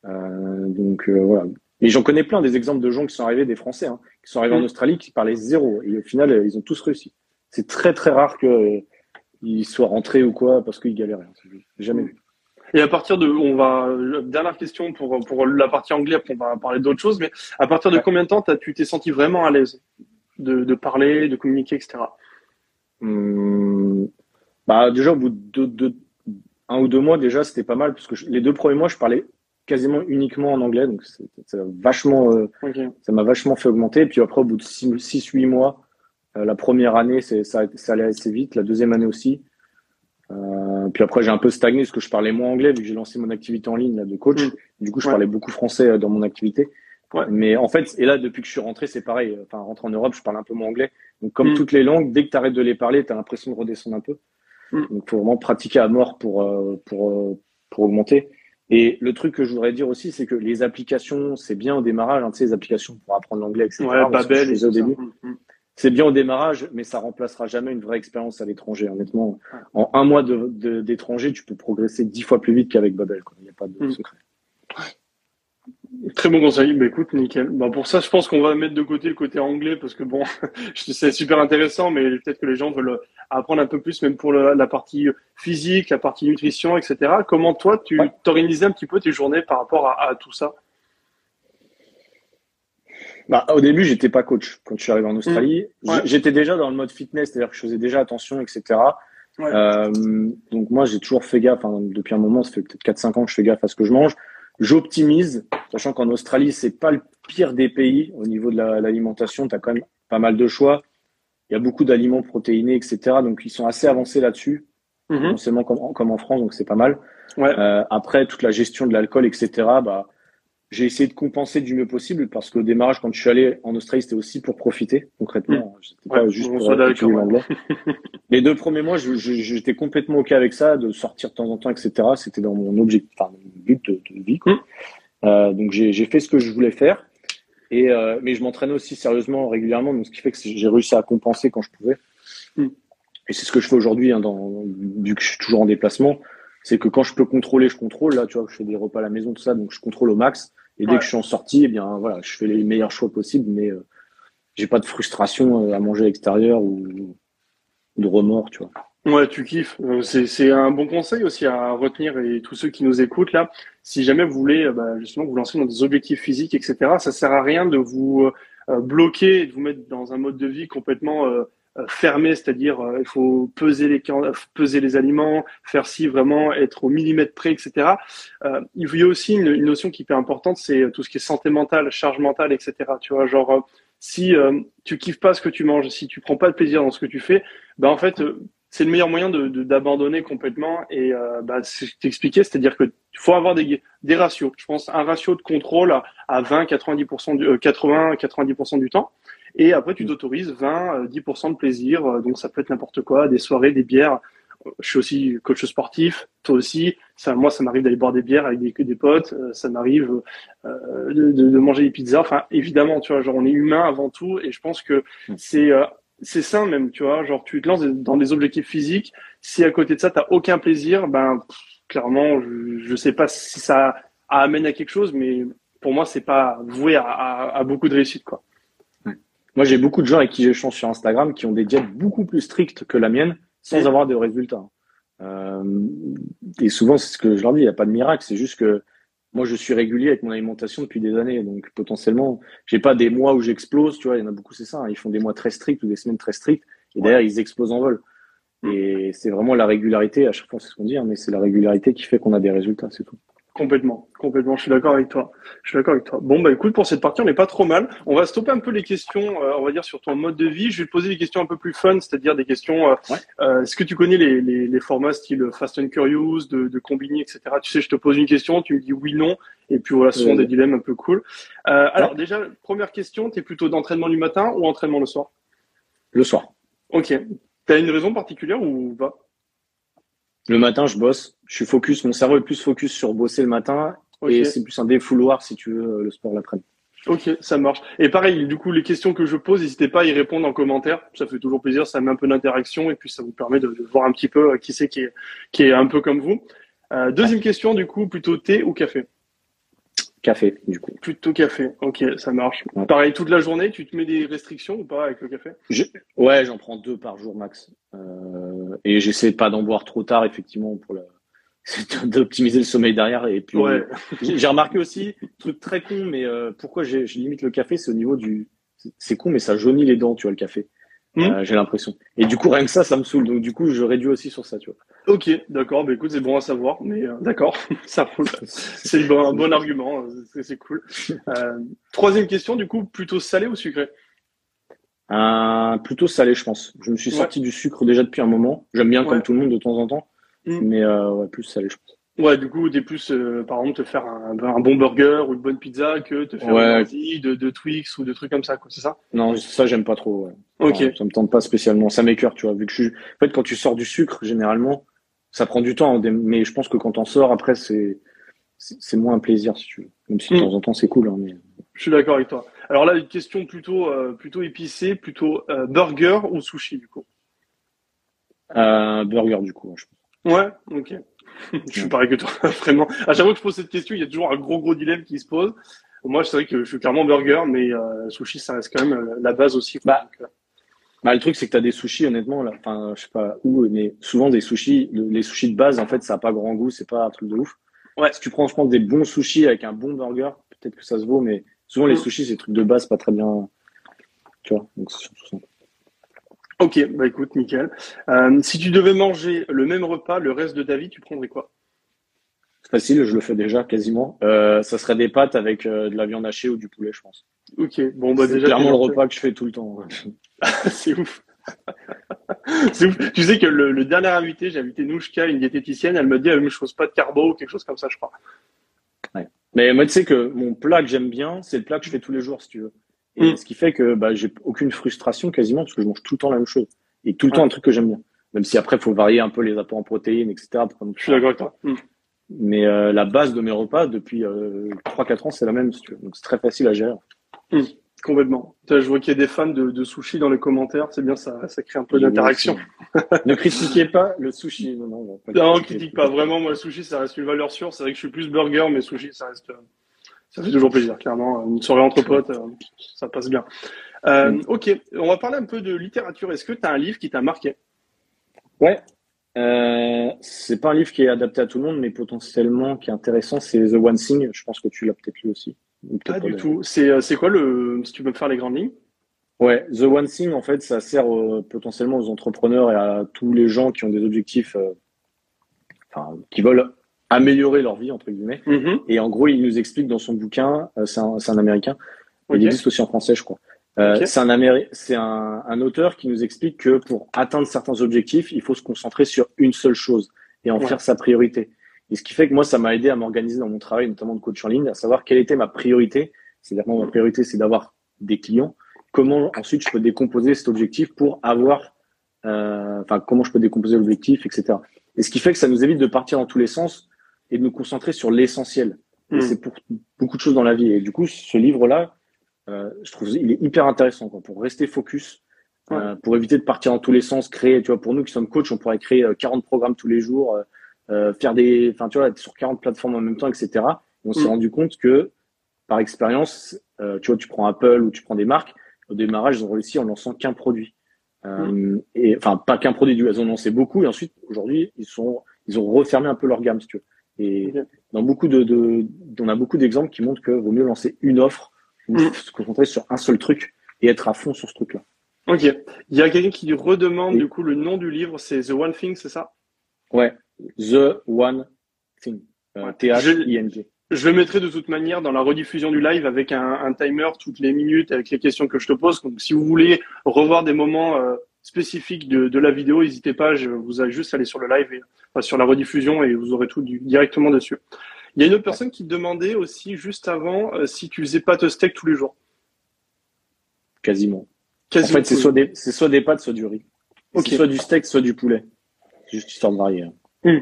Euh, donc euh, voilà. Et j'en connais plein des exemples de gens qui sont arrivés, des Français, hein, qui sont arrivés en mm. Australie, qui parlaient zéro. Et au final, euh, ils ont tous réussi. C'est très très rare qu'ils euh, soient rentrés ou quoi parce qu'ils galéraient. Jamais vu. Et à partir de, on va, dernière question pour, pour la partie anglaise, on va parler d'autres choses, mais à partir de combien de temps as, tu t'es senti vraiment à l'aise de, de, parler, de communiquer, etc. Hum, bah, déjà, au bout de, de, un ou deux mois, déjà, c'était pas mal, parce que les deux premiers mois, je parlais quasiment uniquement en anglais, donc ça vachement, euh, ça m'a vachement fait augmenter. Et puis après, au bout de six, huit mois, euh, la première année, ça, ça allait assez vite, la deuxième année aussi. Euh, puis après, j'ai un peu stagné parce que je parlais moins anglais vu que j'ai lancé mon activité en ligne là, de coach. Mm. Du coup, je parlais beaucoup français euh, dans mon activité. Ouais. Mais en fait, et là, depuis que je suis rentré, c'est pareil. Enfin, rentré en Europe, je parle un peu moins anglais. Donc, comme mm. toutes les langues, dès que tu arrêtes de les parler, tu as l'impression de redescendre un peu. Mm. Donc, faut vraiment pratiquer à mort pour, euh, pour, pour augmenter. Et le truc que je voudrais dire aussi, c'est que les applications, c'est bien au démarrage, hein, tu sais, les applications pour apprendre l'anglais, etc. Ouais, Babel et au début c'est bien au démarrage, mais ça remplacera jamais une vraie expérience à l'étranger. Honnêtement, en un mois d'étranger, de, tu peux progresser dix fois plus vite qu'avec Babel. Il n'y a pas de mm. secret. Très bon conseil. Bah, écoute, nickel. Bah, pour ça, je pense qu'on va mettre de côté le côté anglais parce que bon, *laughs* c'est super intéressant, mais peut-être que les gens veulent apprendre un peu plus, même pour la partie physique, la partie nutrition, etc. Comment toi, tu t'organisais un petit peu tes journées par rapport à tout ça? Bah, au début, j'étais pas coach quand je suis arrivé en Australie. Mmh. J'étais déjà dans le mode fitness, c'est-à-dire que je faisais déjà attention, etc. Euh, donc moi, j'ai toujours fait gaffe. Enfin, depuis un moment, ça fait peut-être 4-5 ans que je fais gaffe à ce que je mange. J'optimise, sachant qu'en Australie, c'est pas le pire des pays au niveau de l'alimentation. tu as quand même pas mal de choix. Il y a beaucoup d'aliments protéinés, etc. Donc ils sont assez avancés là-dessus, mmh. seulement comme, comme, en France, donc c'est pas mal. Euh, après, toute la gestion de l'alcool, etc. Bah, j'ai essayé de compenser du mieux possible parce qu'au démarrage, quand je suis allé en Australie, c'était aussi pour profiter concrètement. C'était pas juste pour étudier l'anglais. *laughs* Les deux premiers mois, j'étais complètement ok avec ça, de sortir de temps en temps, etc. C'était dans mon objectif, enfin mon but de, vie. Quoi. Mm. Euh, donc j'ai fait ce que je voulais faire. Et euh, mais je m'entraînais aussi sérieusement régulièrement, donc ce qui fait que j'ai réussi à compenser quand je pouvais. Mm. Et c'est ce que je fais aujourd'hui, hein, vu que je suis toujours en déplacement. C'est que quand je peux contrôler, je contrôle. Là, tu vois, je fais des repas à la maison, tout ça, donc je contrôle au max. Et dès que je suis en sortie, eh bien voilà, je fais les meilleurs choix possibles, mais euh, j'ai pas de frustration euh, à manger à l'extérieur ou, de remords, tu vois. Ouais, tu kiffes. Euh, c'est un bon conseil aussi à retenir et tous ceux qui nous écoutent là. Si jamais vous voulez bah, justement vous lancer dans des objectifs physiques, etc., ça sert à rien de vous bloquer et de vous mettre dans un mode de vie complètement euh, fermé, c'est-à-dire euh, il faut peser les peser les aliments, faire si vraiment être au millimètre près, etc. Euh, il y a aussi une, une notion qui est importante, c'est tout ce qui est santé mentale, charge mentale, etc. Tu vois, genre si tu kiffes pas ce que tu manges, si tu prends pas de plaisir dans ce que tu fais, ben en fait c'est le meilleur moyen de d'abandonner complètement et euh, bah, t'expliquer, c'est-à-dire que faut avoir des des ratios. Je pense un ratio de contrôle à, à 20, 90% du, 80, 90% du temps. Et après, tu t'autorises 20, 10% euh, de plaisir. Euh, donc, ça peut être n'importe quoi, des soirées, des bières. Je suis aussi coach sportif, toi aussi. Ça, moi, ça m'arrive d'aller boire des bières avec des, des potes. Euh, ça m'arrive euh, de, de, manger des pizzas. Enfin, évidemment, tu vois, genre on est humain avant tout, et je pense que mm. c'est c'est sain même, tu vois. Genre, tu te lances dans des objectifs physiques. Si à côté de ça, t'as aucun plaisir, ben clairement, je, je sais pas si ça amène à quelque chose, mais pour moi, c'est pas voué à, à, à beaucoup de réussite, quoi. Moi, j'ai beaucoup de gens avec qui j'échange sur Instagram qui ont des diètes beaucoup plus strictes que la mienne sans avoir de résultats. Euh, et souvent, c'est ce que je leur dis, il n'y a pas de miracle, c'est juste que moi, je suis régulier avec mon alimentation depuis des années, donc potentiellement, j'ai pas des mois où j'explose, tu vois. Il y en a beaucoup, c'est ça. Hein. ils font des mois très stricts ou des semaines très strictes, et derrière, ils explosent en vol. Mm. Et c'est vraiment la régularité. À chaque fois, c'est ce qu'on dit, hein, mais c'est la régularité qui fait qu'on a des résultats, c'est tout. Complètement, complètement. Je suis d'accord avec toi. Je suis d'accord avec toi. Bon, bah écoute, pour cette partie, on n'est pas trop mal. On va stopper un peu les questions, euh, on va dire sur ton mode de vie. Je vais te poser des questions un peu plus fun, c'est-à-dire des questions. Euh, euh, Est-ce que tu connais les, les, les, formats style Fast and Curious, de, de Combini, etc. Tu sais, je te pose une question, tu me dis oui, non, et puis voilà, ce sont des dilemmes un peu cool. Alors déjà, première question, tu es plutôt d'entraînement du matin ou entraînement le soir? Le soir. Ok. T'as une raison particulière ou pas? Le matin, je bosse. Je suis focus. Mon cerveau est plus focus sur bosser le matin. Et c'est plus un défouloir, si tu veux, le sport l'après-midi. Ok, ça marche. Et pareil, du coup, les questions que je pose, n'hésitez pas à y répondre en commentaire. Ça fait toujours plaisir, ça met un peu d'interaction et puis ça vous permet de, voir un petit peu euh, qui c'est qui est, qui est un peu comme vous. Euh, deuxième question, du coup, plutôt thé ou café? Café, du coup. Plutôt café. Ok, ça marche. Pareil, toute la journée, tu te mets des restrictions ou pas avec le café? Ouais, j'en prends deux par jour max. Euh, et j'essaie pas d'en boire trop tard, effectivement, pour la... *laughs* d'optimiser le sommeil derrière. Et puis, ouais. *laughs* j'ai remarqué aussi, truc très con, mais euh, pourquoi je limite le café, c'est au niveau du. C'est con, mais ça jaunit les dents, tu vois, le café. Euh, j'ai l'impression. Et du coup, rien que ça, ça me saoule. Donc, du coup, je réduis aussi sur ça, tu vois. Ok, d'accord. Bah, écoute, c'est bon à savoir, mais euh, d'accord, *laughs* ça roule. C'est bon, un bon argument. C'est cool. Euh, troisième question, du coup, plutôt salé ou sucré? Plutôt salé, je pense. Je me suis sorti du sucre déjà depuis un moment. J'aime bien, comme tout le monde, de temps en temps. Hmm. Mais ouais, plus salé, je pense. Ouais, du coup, t'es plus, euh, par exemple, te faire un, un, bon burger ou une bonne pizza que te faire ouais. une de, de Twix ou de trucs comme ça, quoi, c'est ça? Non, ça, j'aime pas trop. Ouais. Ok. ça me tente pas spécialement. Ça m'écœure, tu vois, vu que je suis. En fait, quand tu sors du sucre, généralement, ça prend du temps, mais je pense que quand t'en sors, après, c'est c'est moins un plaisir, si tu veux. Même si de temps en temps, c'est cool. Hein, mais... Je suis d'accord avec toi. Alors là, une question plutôt euh, plutôt épicée, plutôt euh, burger ou sushi, du coup? Burger, du coup, je pense. Ouais, ok *laughs* je suis pareil que toi, *laughs* vraiment. À chaque fois que je pose cette question, il y a toujours un gros gros dilemme qui se pose. Moi, c'est vrai que je suis clairement burger, mais euh, sushi, ça reste quand même euh, la base aussi. Bah, euh. bah, le truc, c'est que tu as des sushis, honnêtement, là, enfin, je sais pas où, mais souvent des sushis, les sushis de base, en fait, ça a pas grand goût, c'est pas un truc de ouf. Ouais. Si tu prends, je pense, des bons sushis avec un bon burger, peut-être que ça se vaut, mais souvent les mm. sushis, c'est des trucs de base pas très bien, tu vois, donc c'est surtout ça. Ok, bah écoute, nickel. Euh, si tu devais manger le même repas le reste de ta vie, tu prendrais quoi? Facile, je le fais déjà quasiment. Euh, ça serait des pâtes avec euh, de la viande hachée ou du poulet, je pense. Ok, bon bah déjà. clairement le repas que je fais tout le temps. *laughs* c'est ouf. *laughs* c'est ouf. Tu sais que le, dernier invité, j'ai invité Nouchka, une diététicienne, elle me dit la même chose, pas de carbo ou quelque chose comme ça, je crois. Ouais. Mais moi, tu sais que mon plat que j'aime bien, c'est le plat que je fais tous les jours, si tu veux. Et mm. ce qui fait que bah, j'ai aucune frustration quasiment parce que je mange tout le temps la même chose. Et tout le temps un truc que j'aime bien. Même si après, il faut varier un peu les apports en protéines, etc. je suis d'accord avec toi. Mais euh, la base de mes repas depuis euh, 3-4 ans, c'est la même, si tu veux. Donc c'est très facile à gérer. Mm. Complètement. Je vois qu'il y a des fans de, de sushi dans les commentaires. C'est bien, ça, ça crée un peu d'interaction. *laughs* ne critiquez pas le sushi. Non, non, pas non critique pas. Vraiment, moi, le sushi, ça reste une valeur sûre. C'est vrai que je suis plus burger, mais sushi, ça reste, ça fait toujours plaisir, clairement. Une soirée entre potes, euh, ça passe bien. Euh, mm. ok, on va parler un peu de littérature. Est-ce que tu as un livre qui t'a marqué? Ouais. Euh, c'est pas un livre qui est adapté à tout le monde, mais potentiellement qui est intéressant, c'est The One Thing. Je pense que tu l'as peut-être lu aussi. pas, du tout. C'est, c'est quoi le. Si tu peux me faire les grandes lignes? Ouais, The One Thing, en fait, ça sert potentiellement aux entrepreneurs et à tous les gens qui ont des objectifs, enfin, qui veulent améliorer leur vie entre guillemets. Mm-hmm. Et en gros, il nous explique dans son bouquin, euh, c'est un, un, américain, il existe aussi en français, je crois. Euh, C'est un, un, un, auteur qui nous explique que pour atteindre certains objectifs, il faut se concentrer sur une seule chose et en faire sa priorité. Et ce qui fait que moi, ça m'a aidé à m'organiser dans mon travail, notamment de coach en ligne, à savoir quelle était ma priorité. C'est-à-dire, ma priorité, c'est d'avoir des clients. Comment ensuite je peux décomposer cet objectif pour avoir, euh, enfin, comment je peux décomposer l'objectif, etc. Et ce qui fait que ça nous évite de partir dans tous les sens et de nous concentrer sur l'essentiel. Et hmm. c'est pour beaucoup de choses dans la vie. Et du coup, ce livre-là, euh, je trouve il est hyper intéressant quoi, pour rester focus, euh, pour éviter de partir dans tous les sens, créer, tu vois, pour nous qui sommes coachs, on pourrait créer 40 euh, programmes tous les jours, euh, faire des, enfin, tu vois, être sur 40 plateformes en même temps, etc. Et on s'est hmm. rendu compte que, par expérience, tu vois, tu prends Apple ou tu prends des marques, au démarrage, ils ont réussi en lançant qu'un produit. Hmm. Et enfin, pas qu'un produit, ils ont lancé beaucoup, et ensuite, aujourd'hui, ils sont, ils ont refermé un peu leur gamme, si tu veux. Et, dans beaucoup de, de on a beaucoup d'exemples qui montrent que vaut mieux lancer une offre ou Mm. se concentrer sur un seul truc et être à fond sur ce truc-là. Ok. Il y a quelqu'un qui redemande du coup le nom du livre, c'est The One Thing, c'est ça? Ouais, the one thing, euh, Ouais. T-H-I-N-G. Je le mettrai de toute manière dans la rediffusion du live avec un, un timer toutes les minutes avec les questions que je te pose. Donc si vous voulez revoir des moments euh, spécifiques de, de la vidéo, n'hésitez pas. Je vous avez juste à aller sur le live et enfin, sur la rediffusion et vous aurez tout du- directement dessus. Il y a une autre personne qui demandait aussi juste avant euh, si tu faisais pâte steak tous les jours. Quasiment. En Quasiment fait, c'est soit des, c'est soit des pâtes, soit du riz. Ok. C'est soit du steak, soit du poulet. Juste histoire de varier. Hmm.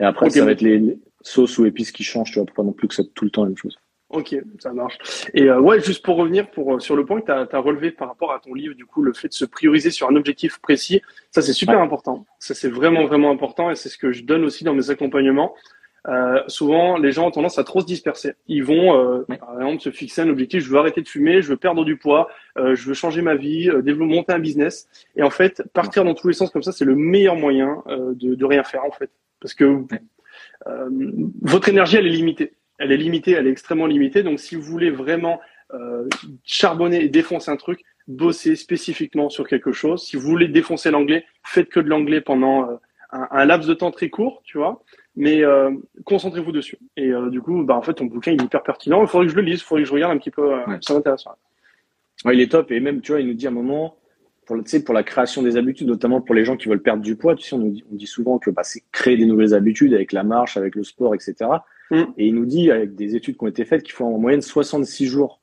Et après, Ok, ça va être les, les sauces ou épices qui changent, tu vois, pour pas non plus que ça soit tout le temps la même chose. Ok, ça marche. Et euh, ouais, juste pour revenir pour, euh, sur le point que tu as, relevé par rapport à ton livre, du coup, le fait de se prioriser sur un objectif précis, ça c'est super Ouais. important. Ça c'est vraiment, vraiment important et c'est ce que je donne aussi dans mes accompagnements. Euh, souvent, les gens ont tendance à trop se disperser. Ils vont, euh, Ouais. par exemple, se fixer un objectif, je veux arrêter de fumer, je veux perdre du poids, euh, je veux changer ma vie, euh, développer, monter un business. Et en fait, partir dans tous les sens comme ça, c'est le meilleur moyen euh, de, de rien faire, en fait. Parce que euh, votre énergie, elle est limitée. Elle est limitée, elle est extrêmement limitée. Donc, si vous voulez vraiment euh, charbonner et défoncer un truc, bossez spécifiquement sur quelque chose. Si vous voulez défoncer l'anglais, faites que de l'anglais pendant euh, un, un laps de temps très court, tu vois. Mais euh, concentrez-vous dessus. Et du coup, bah, en fait, ton bouquin il est hyper pertinent. Il faudrait que je le lise, il faudrait que je regarde un petit peu. Ouais. Ça m'intéresse. Ouais, il est top. Et même, tu vois, il nous dit à un moment, pour, le- tu sais, pour la création des habitudes, notamment pour les gens qui veulent perdre du poids, tu sais, on, nous dit, on dit souvent que bah, c'est créer des nouvelles habitudes avec la marche, avec le sport, etc. Mm. Et il nous dit, avec des études qui ont été faites, qu'il faut en moyenne 66 jours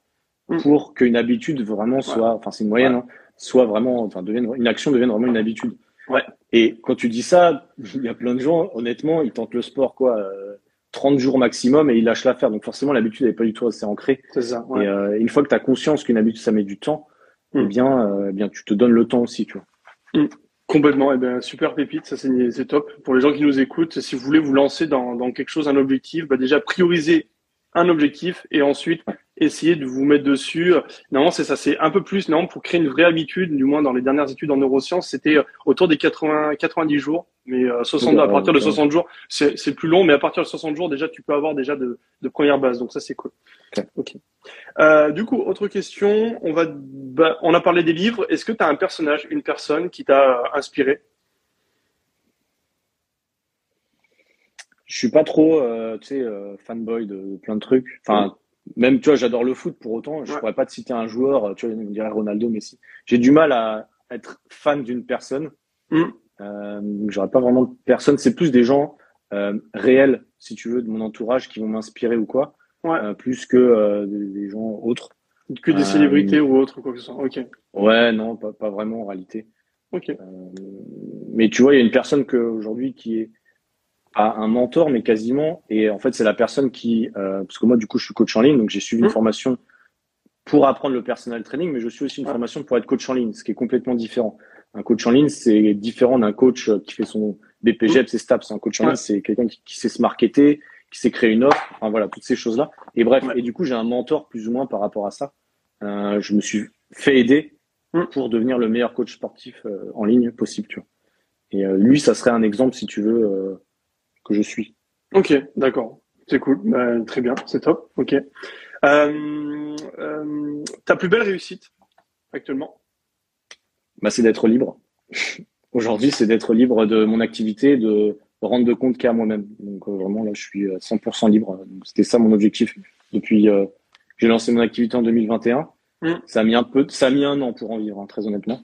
Mm. pour qu'une habitude vraiment soit, enfin, c'est une moyenne, hein, soit vraiment, enfin, devienne, une action devienne vraiment une habitude. Ouais. Et quand tu dis ça, il y a plein de gens, honnêtement, ils tentent le sport, quoi, euh, 30 jours maximum et ils lâchent l'affaire. Donc forcément, l'habitude n'est pas du tout assez ancrée. C'est ça. ouais. Et euh, une fois que tu as conscience qu'une habitude, ça met du temps, Mm. eh bien, euh, eh bien, tu te donnes le temps aussi, tu vois. Complètement, eh ben, super pépite, ça c'est c'est top. Pour les gens qui nous écoutent, si vous voulez vous lancer dans, dans quelque chose, un objectif, bah déjà prioriser un objectif et ensuite essayer de vous mettre dessus. Normalement, c'est ça, c'est un peu plus, non, pour créer une vraie habitude, du moins dans les dernières études en neurosciences, c'était euh, autour des 80, 90 jours, mais euh, 60, à partir de 60 jours, c'est c'est plus long, mais à partir de 60 jours, déjà, tu peux avoir déjà de, de premières bases, donc ça c'est cool. Ok. Ok. Euh, du coup, autre question, on va, bah, on a parlé des livres. Est-ce que tu as un personnage, une personne qui t'a euh, inspiré? Je suis pas trop, euh, tu sais, euh, fanboy de, de plein de trucs. Enfin, même, tu vois, j'adore le foot pour autant. Je Ouais. pourrais pas te citer un joueur, euh, tu vois, on dirait Ronaldo, Messi. J'ai du mal à être fan d'une personne. Mm. Euh, donc j'aurais pas vraiment de personne. C'est plus des gens euh, réels, si tu veux, de mon entourage qui vont m'inspirer ou quoi, Ouais. euh, plus que euh, des, des gens autres. Que des Euh, célébrités ou autre, quoi que ce soit. Ok. Ouais, non, pas, pas vraiment en réalité. Ok. mais tu vois, il y a une personne que aujourd'hui qui est a un mentor, mais quasiment. Et en fait, c'est la personne qui, euh, parce que moi, du coup, je suis coach en ligne, donc j'ai suivi une Mhm. formation pour apprendre le personal training, mais je suis aussi une formation pour être coach en ligne, ce qui est complètement différent. Un coach en ligne, c'est différent d'un coach euh, qui fait son BPGEPS et STAPS. Un coach en ligne, c'est quelqu'un qui, qui sait se marketer, qui sait créer une offre, enfin voilà, toutes ces choses-là. Et bref, Ouais. et du coup, j'ai un mentor plus ou moins par rapport à ça. Euh, je me suis fait aider Mhm. pour devenir le meilleur coach sportif euh, en ligne possible, tu vois. Et euh, lui, ça serait un exemple, si tu veux, euh, que je suis. Ok, d'accord. C'est cool. Bah, très bien, c'est top. Ok. Euh, euh, ta plus belle réussite actuellement? Bah, c'est d'être libre. *laughs* Aujourd'hui, c'est d'être libre de mon activité, de rendre de compte qu'à moi-même. Donc euh, vraiment, là, je suis à 100% libre. Donc, C'était ça mon objectif depuis. euh, j'ai lancé mon activité en 2021. Mm. Ça a mis un peu, ça a mis un an pour en vivre, hein, très honnêtement.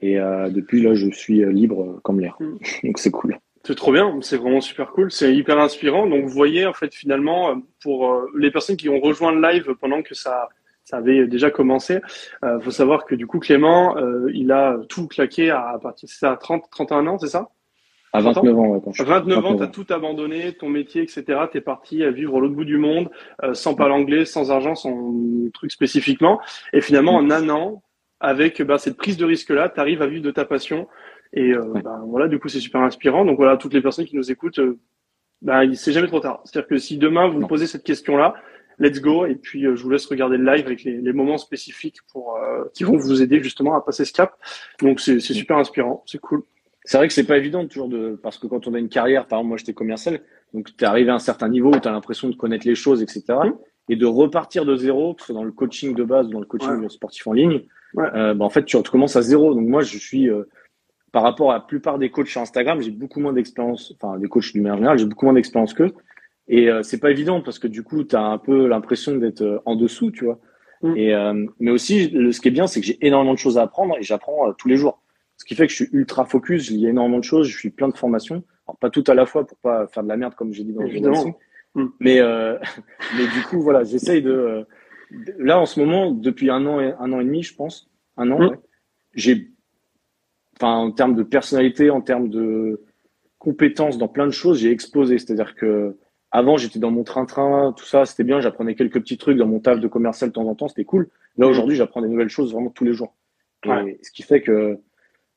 Et euh, depuis là, je suis euh, libre euh, comme l'air. Mm. *laughs* Donc c'est cool. C'est trop bien, c'est vraiment super cool, c'est hyper inspirant. Donc vous voyez en fait finalement euh, pour euh, les personnes qui ont rejoint le live pendant que ça ça avait déjà commencé, euh, faut savoir que du coup Clément, euh, il a tout claqué à, partir c'est ça à 30 31 ans, c'est ça? À 29 ans, ouais, quand je À 29 ans, 29 t'as tout abandonné, ton métier, etc. T'es parti à vivre à l'autre bout du monde, euh, sans parler anglais, sans argent, sans truc spécifiquement. Et finalement, en un an, avec bah, cette prise de risque-là, t'arrives à vivre de ta passion. Et euh, Ouais. bah, voilà, du coup, c'est super inspirant. Donc voilà, toutes les personnes qui nous écoutent, bah, c'est jamais trop tard. C'est-à-dire que si demain vous me posez cette question-là, let's go. Et puis euh, je vous laisse regarder le live avec les, les moments spécifiques pour euh, qui vont vous aider justement à passer ce cap. Donc c'est c'est super inspirant, c'est cool. C'est vrai que c'est pas évident toujours de parce que quand on a une carrière, par exemple moi j'étais commercial, Donc, tu es arrivé à un certain niveau où tu as l'impression de connaître les choses, etc. Mmh. Et de repartir de zéro, que ce soit dans le coaching de base ou dans le coaching sportif en ligne, euh, bah, en fait, tu recommences à zéro. Donc, moi, je suis, euh, par rapport à la plupart des coachs sur Instagram, j'ai beaucoup moins d'expérience, enfin, des coachs du manière générale, j'ai beaucoup moins d'expérience qu'eux. Et euh, c'est pas évident parce que du coup, tu as un peu l'impression d'être euh, en dessous, tu vois. Mm. Et, euh, mais aussi, ce qui est bien, c'est que j'ai énormément de choses à apprendre et j'apprends tous les jours. Ce qui fait que je suis ultra focus, y a énormément de choses, je suis plein de formations. Alors, pas tout à la fois pour pas faire de la merde, comme j'ai dit dans le mm. mais, *laughs* mais du coup, voilà, j'essaye de. là, en ce moment, depuis un an, et, un an et demi, je pense, un an, mm. j'ai. Enfin, en termes de personnalité, en termes de compétences dans plein de choses, j'ai explosé. C'est-à-dire que avant, j'étais dans mon train-train, tout ça, c'était bien. J'apprenais quelques petits trucs dans mon taf de commercial de temps en temps, c'était cool. Là, aujourd'hui, j'apprends des nouvelles choses vraiment tous les jours. ce qui fait que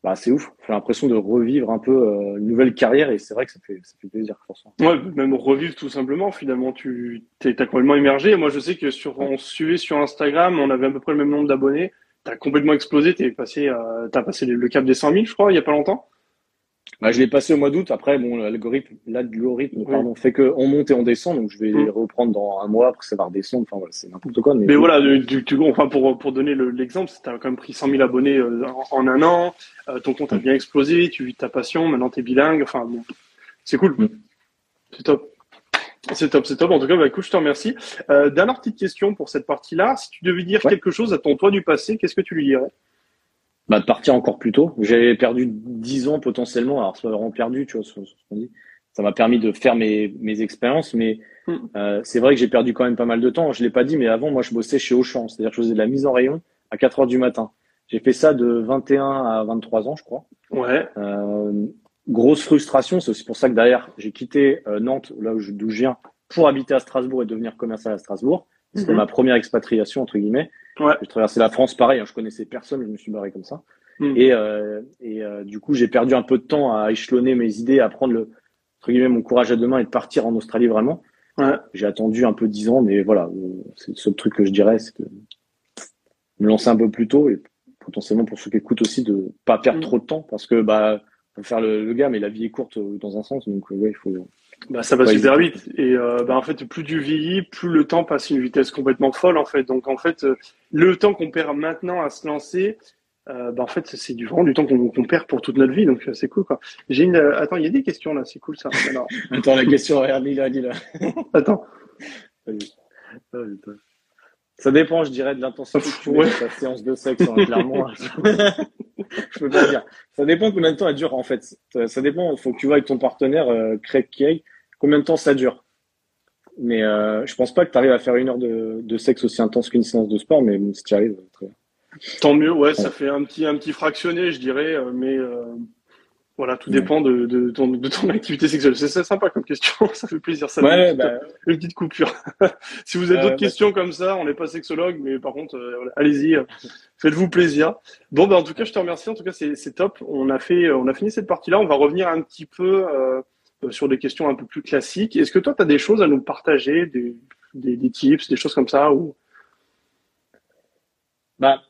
bah, c'est ouf. J'ai l'impression de revivre un peu euh, une nouvelle carrière et c'est vrai que ça fait, ça fait plaisir. Forcément. Ouais, même revivre tout simplement. Finalement, tu t'es, complètement immergé. Moi, je sais que sur, on suivait sur Instagram, on avait à peu près le même nombre d'abonnés. Tu as complètement explosé. Tu passé, euh, as passé le cap des 100 000, je crois, il y a pas longtemps. Bah, je l'ai passé au mois d'août. Après, bon, l'algorithme, l'algorithme, pardon, fait que on monte et on descend. Donc, je vais mm. reprendre dans un mois. Après, ça va redescendre. Enfin, voilà, c'est n'importe quoi. Mais, mais voilà, du, du, enfin, pour, pour donner l'exemple, tu as quand même pris 100 000 abonnés euh, en, un an. Euh, ton compte a mm. bien explosé. Tu vis ta passion. Maintenant, tu es bilingue. Enfin, bon, c'est cool. Mm. C'est top. C'est top, c'est top. En tout cas, bah, écoute, je te remercie. Euh, dernière petite question pour cette partie-là. Si tu devais dire quelque chose à ton toi du passé, qu'est-ce que tu lui dirais? Bah, de partir encore plus tôt. J'avais perdu 10 ans potentiellement, alors c'est vraiment perdu, tu vois, ce, qu'on dit. Ça m'a permis de faire mes, mes expériences, mais hmm. euh, c'est vrai que j'ai perdu quand même pas mal de temps. Je l'ai pas dit, mais avant, moi, je bossais chez Auchan, c'est-à-dire que je faisais de la mise en rayon à 4 heures du matin. J'ai fait ça de 21 à 23 ans, je crois. Ouais. Euh, grosse frustration, c'est aussi pour ça que derrière, j'ai quitté euh, Nantes, là où je, d'où je viens, pour habiter à Strasbourg et devenir commercial à Strasbourg. C'était mhm. ma première expatriation, entre guillemets. Ouais. J'ai traversé la France pareil, hein, je connaissais personne, je me suis barré comme ça. Mm. Et, euh, et euh, du coup, j'ai perdu un peu de temps à échelonner mes idées, à prendre le, entre guillemets, mon courage à deux mains et de partir en Australie vraiment. Ouais. J'ai attendu un peu dix ans, mais voilà, c'est le seul truc que je dirais, c'est de me lancer un peu plus tôt et potentiellement pour ceux qui écoutent aussi de pas perdre mm. trop de temps parce que bah faire le, le, gars, mais la vie est courte euh, dans un sens, donc ouais, il faut. Bah, ça va super vite. Et euh, bah, en fait, plus tu vieillis, plus le temps passe à une vitesse complètement folle, en fait. Donc, en fait, le temps qu'on perd maintenant à se lancer, euh, bah, en fait, c'est du vraiment du temps qu'on perd pour toute notre vie, donc euh, c'est cool quoi. J'ai une, euh, attends, il y a des questions là, c'est cool ça. *laughs* attends, la question, regarde, lis-la, lis-la. attends. Ça dépend, je dirais, de l'intensité que tu ouais. ta séance de sexe, hein, clairement. *laughs* *laughs* je peux pas dire. Ça dépend combien de temps elle dure, en fait. Ça, dépend, il faut que tu vois avec ton partenaire, euh, Craig Kay, combien de temps ça dure. Mais euh, je pense pas que tu arrives à faire une heure de, de sexe aussi intense qu'une séance de sport, mais si tu arrives, très bien. Tant mieux, ouais, ça fait un petit, un petit fractionné, je dirais, euh, mais euh, voilà, tout dépend de, de, ton, de ton activité sexuelle. C'est sympa comme question, *laughs* ça fait plaisir. Ça ouais, une, bah... une, petite coupure. *laughs* si vous avez d'autres questions comme ça, on n'est pas sexologue, mais par contre, euh, allez-y, faites-vous plaisir. Bon, ben en tout cas, je te remercie. En tout cas, c'est top. On a fait, on a fini cette partie-là. On va revenir un petit peu sur des questions un peu plus classiques. Est-ce que toi, tu as des choses à nous partager, des, des, des tips, des choses comme ça ou... Bah,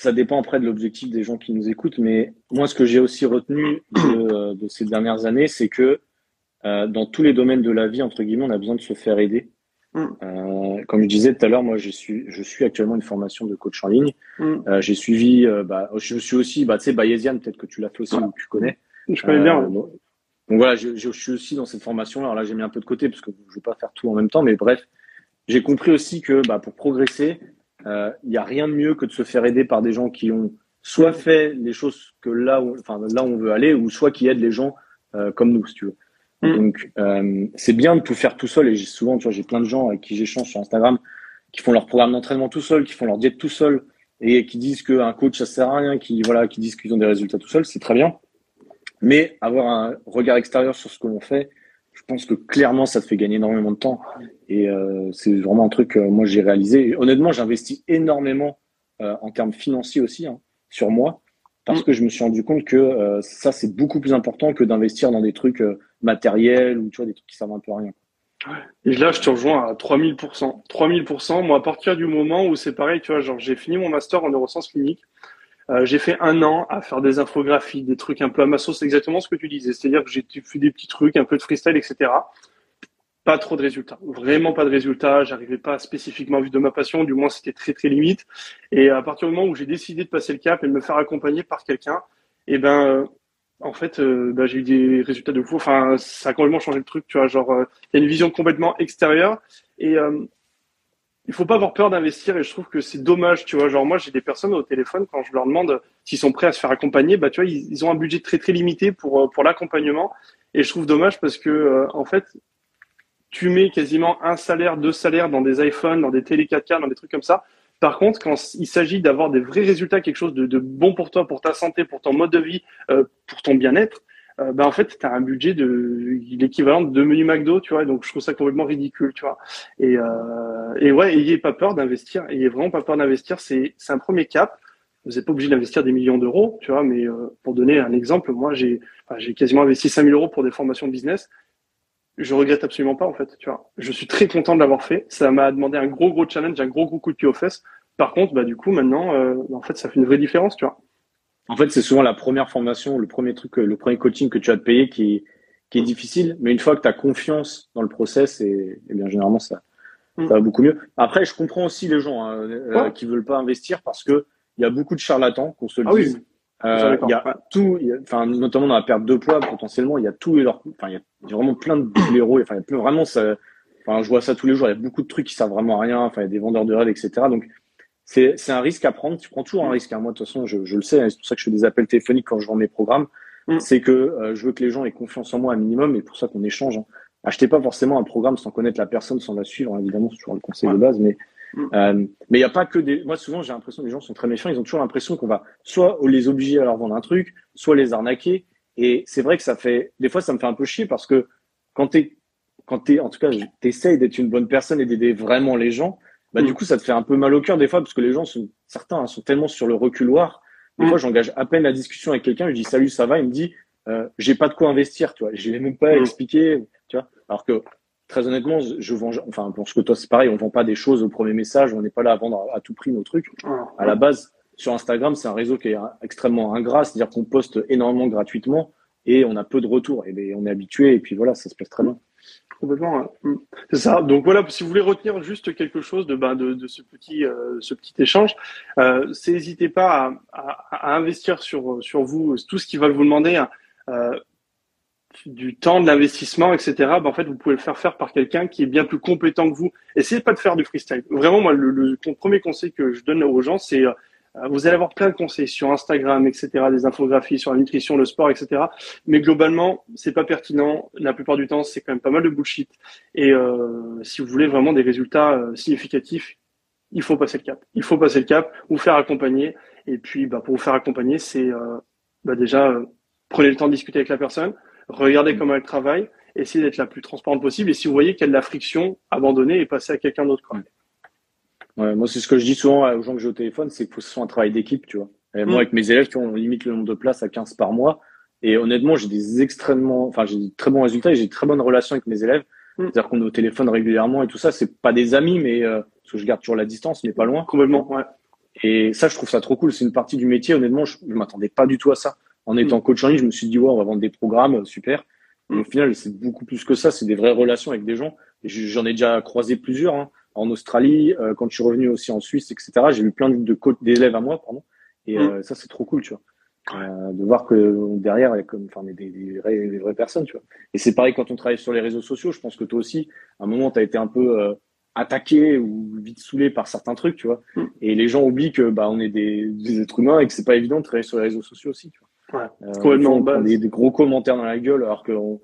ça dépend après de l'objectif des gens qui nous écoutent, mais moi, ce que j'ai aussi retenu de, euh, ces dernières années, c'est que euh, dans tous les domaines de la vie, entre guillemets, on a besoin de se faire aider. Mm. Euh, comme je disais tout à l'heure, moi, je suis, je suis actuellement une formation de coach en ligne. Mm. Euh, j'ai suivi, bah, je suis aussi, bah, tu sais, Bayesian, peut-être que tu l'as fait aussi ou que tu connais. Je connais bien. Donc, voilà, je, je, suis aussi dans cette formation. Alors là, j'ai mis un peu de côté parce que je ne vais pas faire tout en même temps, mais bref, j'ai compris aussi que bah, pour progresser, il euh, n'y a rien de mieux que de se faire aider par des gens qui ont soit fait les choses que là où, enfin, là où on veut aller, ou soit qui aident les gens euh, comme nous, si tu veux. Mm. Donc, euh, c'est bien de tout faire tout seul. Et j'ai souvent, tu vois, j'ai plein de gens avec qui j'échange sur Instagram qui font leur programme d'entraînement tout seul, qui font leur diète tout seul, et qui disent qu'un coach ça sert à rien, qui voilà, qui disent qu'ils ont des résultats tout seul, c'est très bien. Mais avoir un regard extérieur sur ce que l'on fait, je pense que clairement, ça te fait gagner énormément de temps. Et euh, c'est vraiment un truc que moi j'ai réalisé. honnêtement, j'investis énormément euh, en termes financiers aussi hein, sur moi parce mm. que je me suis rendu compte que euh, ça c'est beaucoup plus important que d'investir dans des trucs matériels ou tu vois des trucs qui servent un peu à rien. Et là, je te rejoins à 3000%. 3000%. Moi, à partir du moment où c'est pareil, tu vois, genre j'ai fini mon master en neurosciences cliniques, Euh, j'ai fait un an à faire des infographies, des trucs un peu à ma sauce, exactement ce que tu disais. C'est-à-dire que j'ai fait des petits trucs, un peu de freestyle, etc. Pas trop de résultats, vraiment pas de résultats. J'arrivais pas spécifiquement à vivre de ma passion, du moins c'était très très limite. Et à partir du moment où j'ai décidé de passer le cap et de me faire accompagner par quelqu'un, eh ben euh, en fait, euh, bah, j'ai eu des résultats de fou. Enfin, ça a complètement changé le truc, tu vois. Genre, il y a une vision complètement extérieure et il faut pas avoir peur d'investir. Et je trouve que c'est dommage, tu vois. Genre, moi, j'ai des personnes au téléphone quand je leur demande s'ils sont prêts à se faire accompagner, bah, tu vois, ils, ont un budget très très limité pour euh, pour l'accompagnement. Et je trouve dommage parce que en fait, tu mets quasiment un salaire, deux salaires dans des iPhones, dans des télé 4K, dans des trucs comme ça par contre, quand il s'agit d'avoir des vrais résultats, quelque chose de, bon pour toi, pour ta santé, pour ton mode de vie, euh, pour ton bien-être, euh, ben en fait, tu as un budget de l'équivalent de deux menus McDo, tu vois. Donc, je trouve ça complètement ridicule, tu vois. Et, euh, et ouais, ayez pas peur d'investir. Ayez vraiment pas peur d'investir. C'est un premier cap. Vous n'êtes pas obligé d'investir des millions d'euros, tu vois. Mais euh, pour donner un exemple, moi, j'ai j'ai quasiment investi 5000 euros pour des formations de business je regrette absolument pas en fait. Tu vois, je suis très content de l'avoir fait. Ça m'a demandé un gros gros challenge, un gros gros coup de pied aux fesses. Par contre, bah du coup maintenant, euh, en fait, ça fait une vraie différence, tu vois. En fait, c'est souvent la première formation, le premier truc, le premier coaching que tu as de payer qui qui est difficile. Mais une fois que tu as confiance dans le process, et, bien généralement ça, mm. ça va beaucoup mieux. Après, je comprends aussi les gens hein, euh, qui veulent pas investir parce que il y a beaucoup de charlatans, qu'on se le ah dise. Euh, il y a tout, enfin notamment dans la perte de poids potentiellement, il y a tout et leur, enfin il y, a vraiment plein de blaireaux, enfin il y a vraiment ça, enfin je vois ça tous les jours, il y a beaucoup de trucs qui servent vraiment à rien, enfin il y a des vendeurs de rêves etc. Donc c'est un risque à prendre, tu prends toujours un risque. Hein. Moi de toute façon je, je le sais, hein, c'est pour ça que je fais des appels téléphoniques quand je vends mes programmes, mm. c'est que euh, je veux que les gens aient confiance en moi un minimum et pour ça qu'on échange. Hein. Achetez pas forcément un programme sans connaître la personne, sans la suivre, évidemment c'est toujours le conseil de base, mais Mm. Euh, mais il n'y a pas que des. Moi, souvent, j'ai l'impression que les gens sont très méfiants. Ils ont toujours l'impression qu'on va soit les obliger à leur vendre un truc, soit les arnaquer. Et c'est vrai que ça fait. Des fois, ça me fait un peu chier parce que quand t'es, quand t'es, en tout cas, t'essayes d'être une bonne personne et d'aider vraiment les gens. Bah, du mm. coup, ça te fait un peu mal au cœur des fois parce que les gens sont, certains hein, sont tellement sur le reculoir. Des mm. fois, j'engage à peine la discussion avec quelqu'un, je dis salut, ça va, il me dit, euh, j'ai pas de quoi investir, tu vois. Je l'ai même pas expliqué, tu vois. Alors que très honnêtement, je vends, enfin, pour ce que toi, c'est pareil, on vend pas des choses au premier message, on n'est pas là à vendre à, tout prix nos trucs. À la base, sur Instagram, c'est un réseau qui est extrêmement ingrat, c'est-à-dire qu'on poste énormément gratuitement et on a peu de retours. Et on est habitué et puis voilà, ça se passe très bien. Complètement. Mm. C'est ça. Donc voilà, si vous voulez retenir juste quelque chose de, ben, de, de ce petit, euh, ce petit échange, euh, n'hésitez pas à, investir sur, sur vous tout ce qu'ils veulent vous demander. Hein. Euh, du temps, de l'investissement, etc., ben, en fait, vous pouvez le faire faire par quelqu'un qui est bien plus compétent que vous. Essayez pas de faire du freestyle. Vraiment, moi, le, le premier conseil que je donne aux gens, c'est euh, vous allez avoir plein de conseils sur Instagram, etc., des infographies sur la nutrition, le sport, etc. Mais globalement, c'est pas pertinent. La plupart du temps, c'est quand même pas mal de bullshit. Et euh, si vous voulez vraiment des résultats euh, significatifs, il faut passer le cap. Il faut passer le cap, vous faire accompagner. Et puis, bah, pour vous faire accompagner, c'est euh, bah, déjà prenez le temps de discuter avec la personne regardez mm. comment elle travaille, essayez d'être la plus transparente possible. Et si vous voyez qu'elle a de la friction, abandonnez et passez à quelqu'un d'autre. Ouais, moi, c'est ce que je dis souvent aux gens que j'ai au téléphone, c'est qu'il faut que ce soit un travail d'équipe, tu vois. moi, mm. avec mes élèves, tu vois, on limite le nombre de places à 15 par mois. Et honnêtement, j'ai des extrêmement, enfin, j'ai des très bons résultats et j'ai de très bonnes relations avec mes élèves. Mm. C'est-à-dire qu'on est au téléphone régulièrement et tout ça. C'est pas des amis, mais euh, parce que je garde toujours la distance, mais pas loin. Complètement, ouais. Et ça, je trouve ça trop cool. C'est une partie du métier. Honnêtement, je, je m'attendais pas du tout à ça en étant mm. coach en ligne, je me suis dit, ouais, on va vendre des programmes, euh, super. Mais au final, c'est beaucoup plus que ça. C'est des vraies relations avec des gens. Et j'en ai déjà croisé plusieurs hein. En Australie, euh, quand je suis revenu aussi en Suisse, etc. J'ai vu plein de d'élèves à moi, pardon. Et mm. euh, ça, c'est trop cool, tu vois. Euh, de voir que derrière, il y a comme, enfin, des, des, vraies, des, vraies, personnes, tu vois. Et c'est pareil quand on travaille sur les réseaux sociaux. Je pense que toi aussi, à un moment, tu as été un peu attaqué ou vite saoulé par certains trucs, tu vois. Mm. Et les gens oublient que bah, on est des, êtres humains et que c'est pas évident de travailler sur les réseaux sociaux aussi, tu vois. Ouais, complètement on des, des, gros commentaires dans la gueule alors qu'on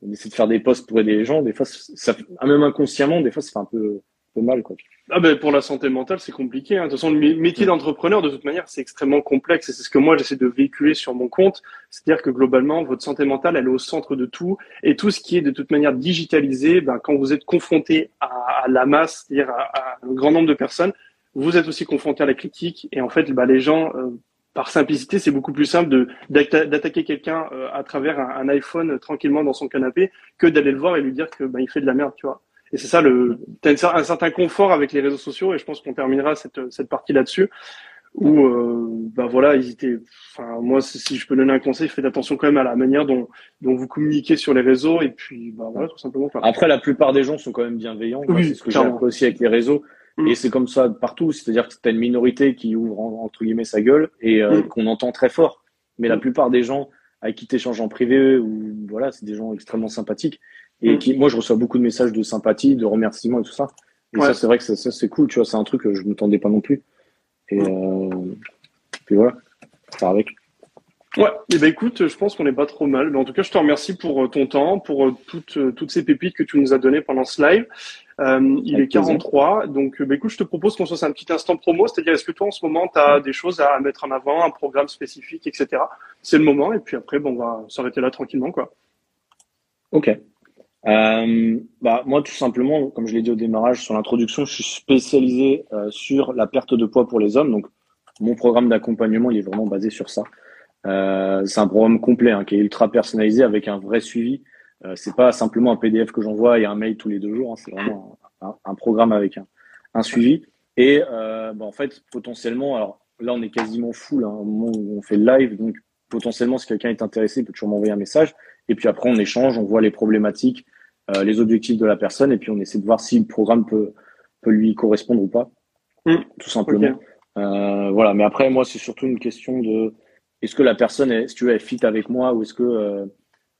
on essaie de faire des posts pour aider les gens. Des fois, ça, même inconsciemment, des fois, ça fait un peu, peu mal. Quoi. Ah ben pour la santé mentale, c'est compliqué. Hein. De toute façon, le métier d'entrepreneur, de toute manière, c'est extrêmement complexe et c'est ce que moi j'essaie de véhiculer sur mon compte. C'est-à-dire que globalement, votre santé mentale, elle est au centre de tout et tout ce qui est de toute manière digitalisé. Ben, quand vous êtes confronté à, à la masse, c'est-à-dire à, à, un grand nombre de personnes, vous êtes aussi confronté à la critique et en fait, ben, les gens euh, par simplicité, c'est beaucoup plus simple de d'attaquer quelqu'un euh, à travers un, iPhone tranquillement dans son canapé que d'aller le voir et lui dire que ben il fait de la merde, tu vois. Et c'est ça le t'as un certain confort avec les réseaux sociaux et je pense qu'on terminera cette cette partie là-dessus. où euh, bah voilà, étaient. Enfin, moi, si je peux donner un conseil, faites attention quand même à la manière dont, dont vous communiquez sur les réseaux et puis bah voilà, tout simplement. Après, la plupart des gens sont quand même bienveillants. Oui, c'est ce que j'ai aussi avec les réseaux. Mm. Et c'est comme ça partout. C'est-à-dire que t'as une minorité qui ouvre entre guillemets sa gueule et euh, mm. qu'on entend très fort. Mais la mm. plupart des gens avec qui t'échanges en privé ou voilà, c'est des gens extrêmement sympathiques et qui, moi, je reçois beaucoup de messages de sympathie, de remerciements et tout ça. Et ça, c'est vrai que ça, ça c'est cool. Tu vois, c'est un truc que je ne tendais pas non plus. Et euh, puis voilà, ça avec. Ouais, et eh ben écoute, je pense qu'on n'est pas trop mal. Mais en tout cas, je te remercie pour euh, ton temps, pour euh, toutes, toutes ces pépites que tu nous as données pendant ce live. Euh, il est 43, donc bah, écoute, je te propose qu'on fasse un petit instant promo, c'est-à-dire est-ce que toi en ce moment, tu as des choses à mettre en avant, un programme spécifique, etc. C'est le moment, et puis après, bon, on va s'arrêter là tranquillement, quoi. Ok. Euh, bah, moi, tout simplement, comme je l'ai dit au démarrage sur l'introduction, je suis spécialisé euh, sur la perte de poids pour les hommes. Donc, mon programme d'accompagnement, il est vraiment basé sur ça. Euh, c'est un programme complet hein, qui est ultra personnalisé avec un vrai suivi. C'est pas simplement un PDF que j'envoie et un mail tous les deux jours. Hein, c'est vraiment un, programme avec un, suivi. Et bah, en fait, potentiellement, alors là, on est quasiment full hein, au moment où on fait le live. Donc, potentiellement, si quelqu'un est intéressé, il peut toujours m'envoyer un message. Et puis après, on échange, on voit les problématiques, euh, les objectifs de la personne, et puis on essaie de voir si le programme peut, peut lui correspondre ou pas, mmh. tout simplement. Euh, voilà. Mais après, moi, c'est surtout une question de est-ce que la personne, est, si tu veux, est fit avec moi, ou est-ce que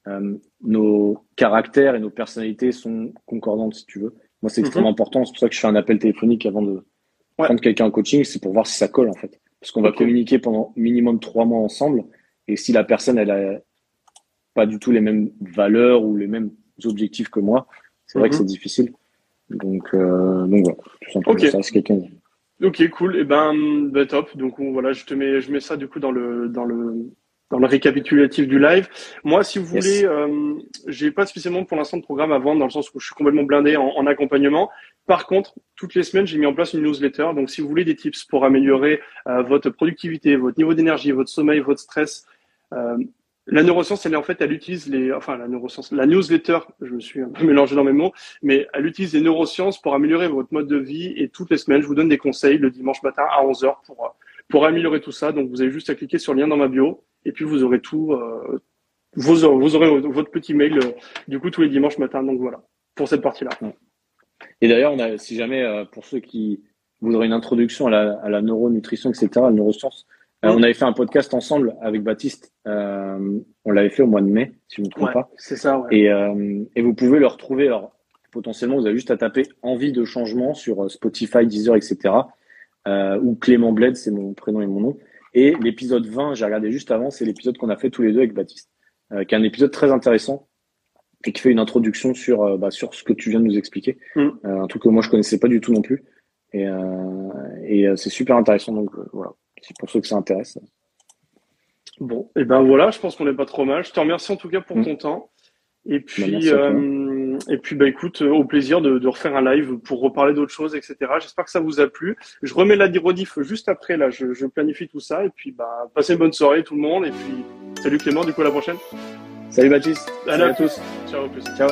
euh, nos caractères et nos personnalités sont concordantes, si tu veux. Moi, c'est extrêmement mmh. important. C'est pour ça que je fais un appel téléphonique avant de prendre quelqu'un en coaching. C'est pour voir si ça colle, en fait. Parce qu'on va communiquer pendant minimum trois mois ensemble. Et si la personne, elle a pas du tout les mêmes valeurs ou les mêmes objectifs que moi, c'est vrai que mhm. c'est difficile. Donc, euh, donc voilà, tout simplement okay. ça, quelqu'un. Ok, cool. Et eh ben, ben, top. Donc voilà, je te mets, je mets ça du coup dans le dans le dans le récapitulatif du live. Moi, si vous voulez, euh, j'ai pas spécialement pour l'instant de programme à vendre dans le sens où je suis complètement blindé en, en accompagnement. Par contre, toutes les semaines, j'ai mis en place une newsletter. Donc, si vous voulez des tips pour améliorer euh, votre productivité, votre niveau d'énergie, votre sommeil, votre stress, euh, la neuroscience, elle en fait, elle utilise les, enfin la neuroscience, la newsletter, je me suis un peu mélangé dans mes mots, mais elle utilise les neurosciences pour améliorer votre mode de vie et toutes les semaines, je vous donne des conseils le dimanche matin à 11h pour pour améliorer tout ça. Donc vous avez juste à cliquer sur le lien dans ma bio et puis vous aurez tout, euh, vous, aurez, votre petit mail euh, du coup tous les dimanches matin. Donc voilà pour cette partie-là. Et d'ailleurs, si jamais euh, pour ceux qui voudraient une introduction à la, à neuronutrition, etc., la neuroscience, euh, on avait fait un podcast ensemble avec Baptiste. Euh, on l'avait fait au mois de mai, si je ne me trompe pas. C'est ça. Ouais. Et, euh, et vous pouvez le retrouver. Alors, potentiellement, vous avez juste à taper envie de changement sur Spotify, Deezer, etc. Euh, ou Clément Bled, c'est mon prénom et mon nom. Et l'épisode 20, j'ai regardé juste avant, c'est l'épisode qu'on a fait tous les deux avec Baptiste, euh, qui est un épisode très intéressant et qui fait une introduction sur bah, sur ce que tu viens de nous expliquer, mm. un truc que moi je connaissais pas du tout non plus. Et, et c'est super intéressant. Donc voilà c'est pour ceux que ça intéresse. Bon, et ben voilà, je pense qu'on n'est pas trop mal. Je te remercie en tout cas pour mm. ton temps. Et bah, puis, euh, et puis, bah écoute, au plaisir de, de refaire un live pour reparler d'autres choses, etc. J'espère que ça vous a plu. Je remets la rediff juste après. Là, je, je, planifie tout ça. Et puis, bah, passez une bonne soirée tout le monde. Et puis, salut Clément. Du coup, à la prochaine. Salut Baptiste. Salut, à tous. Ciao, plus. Ciao.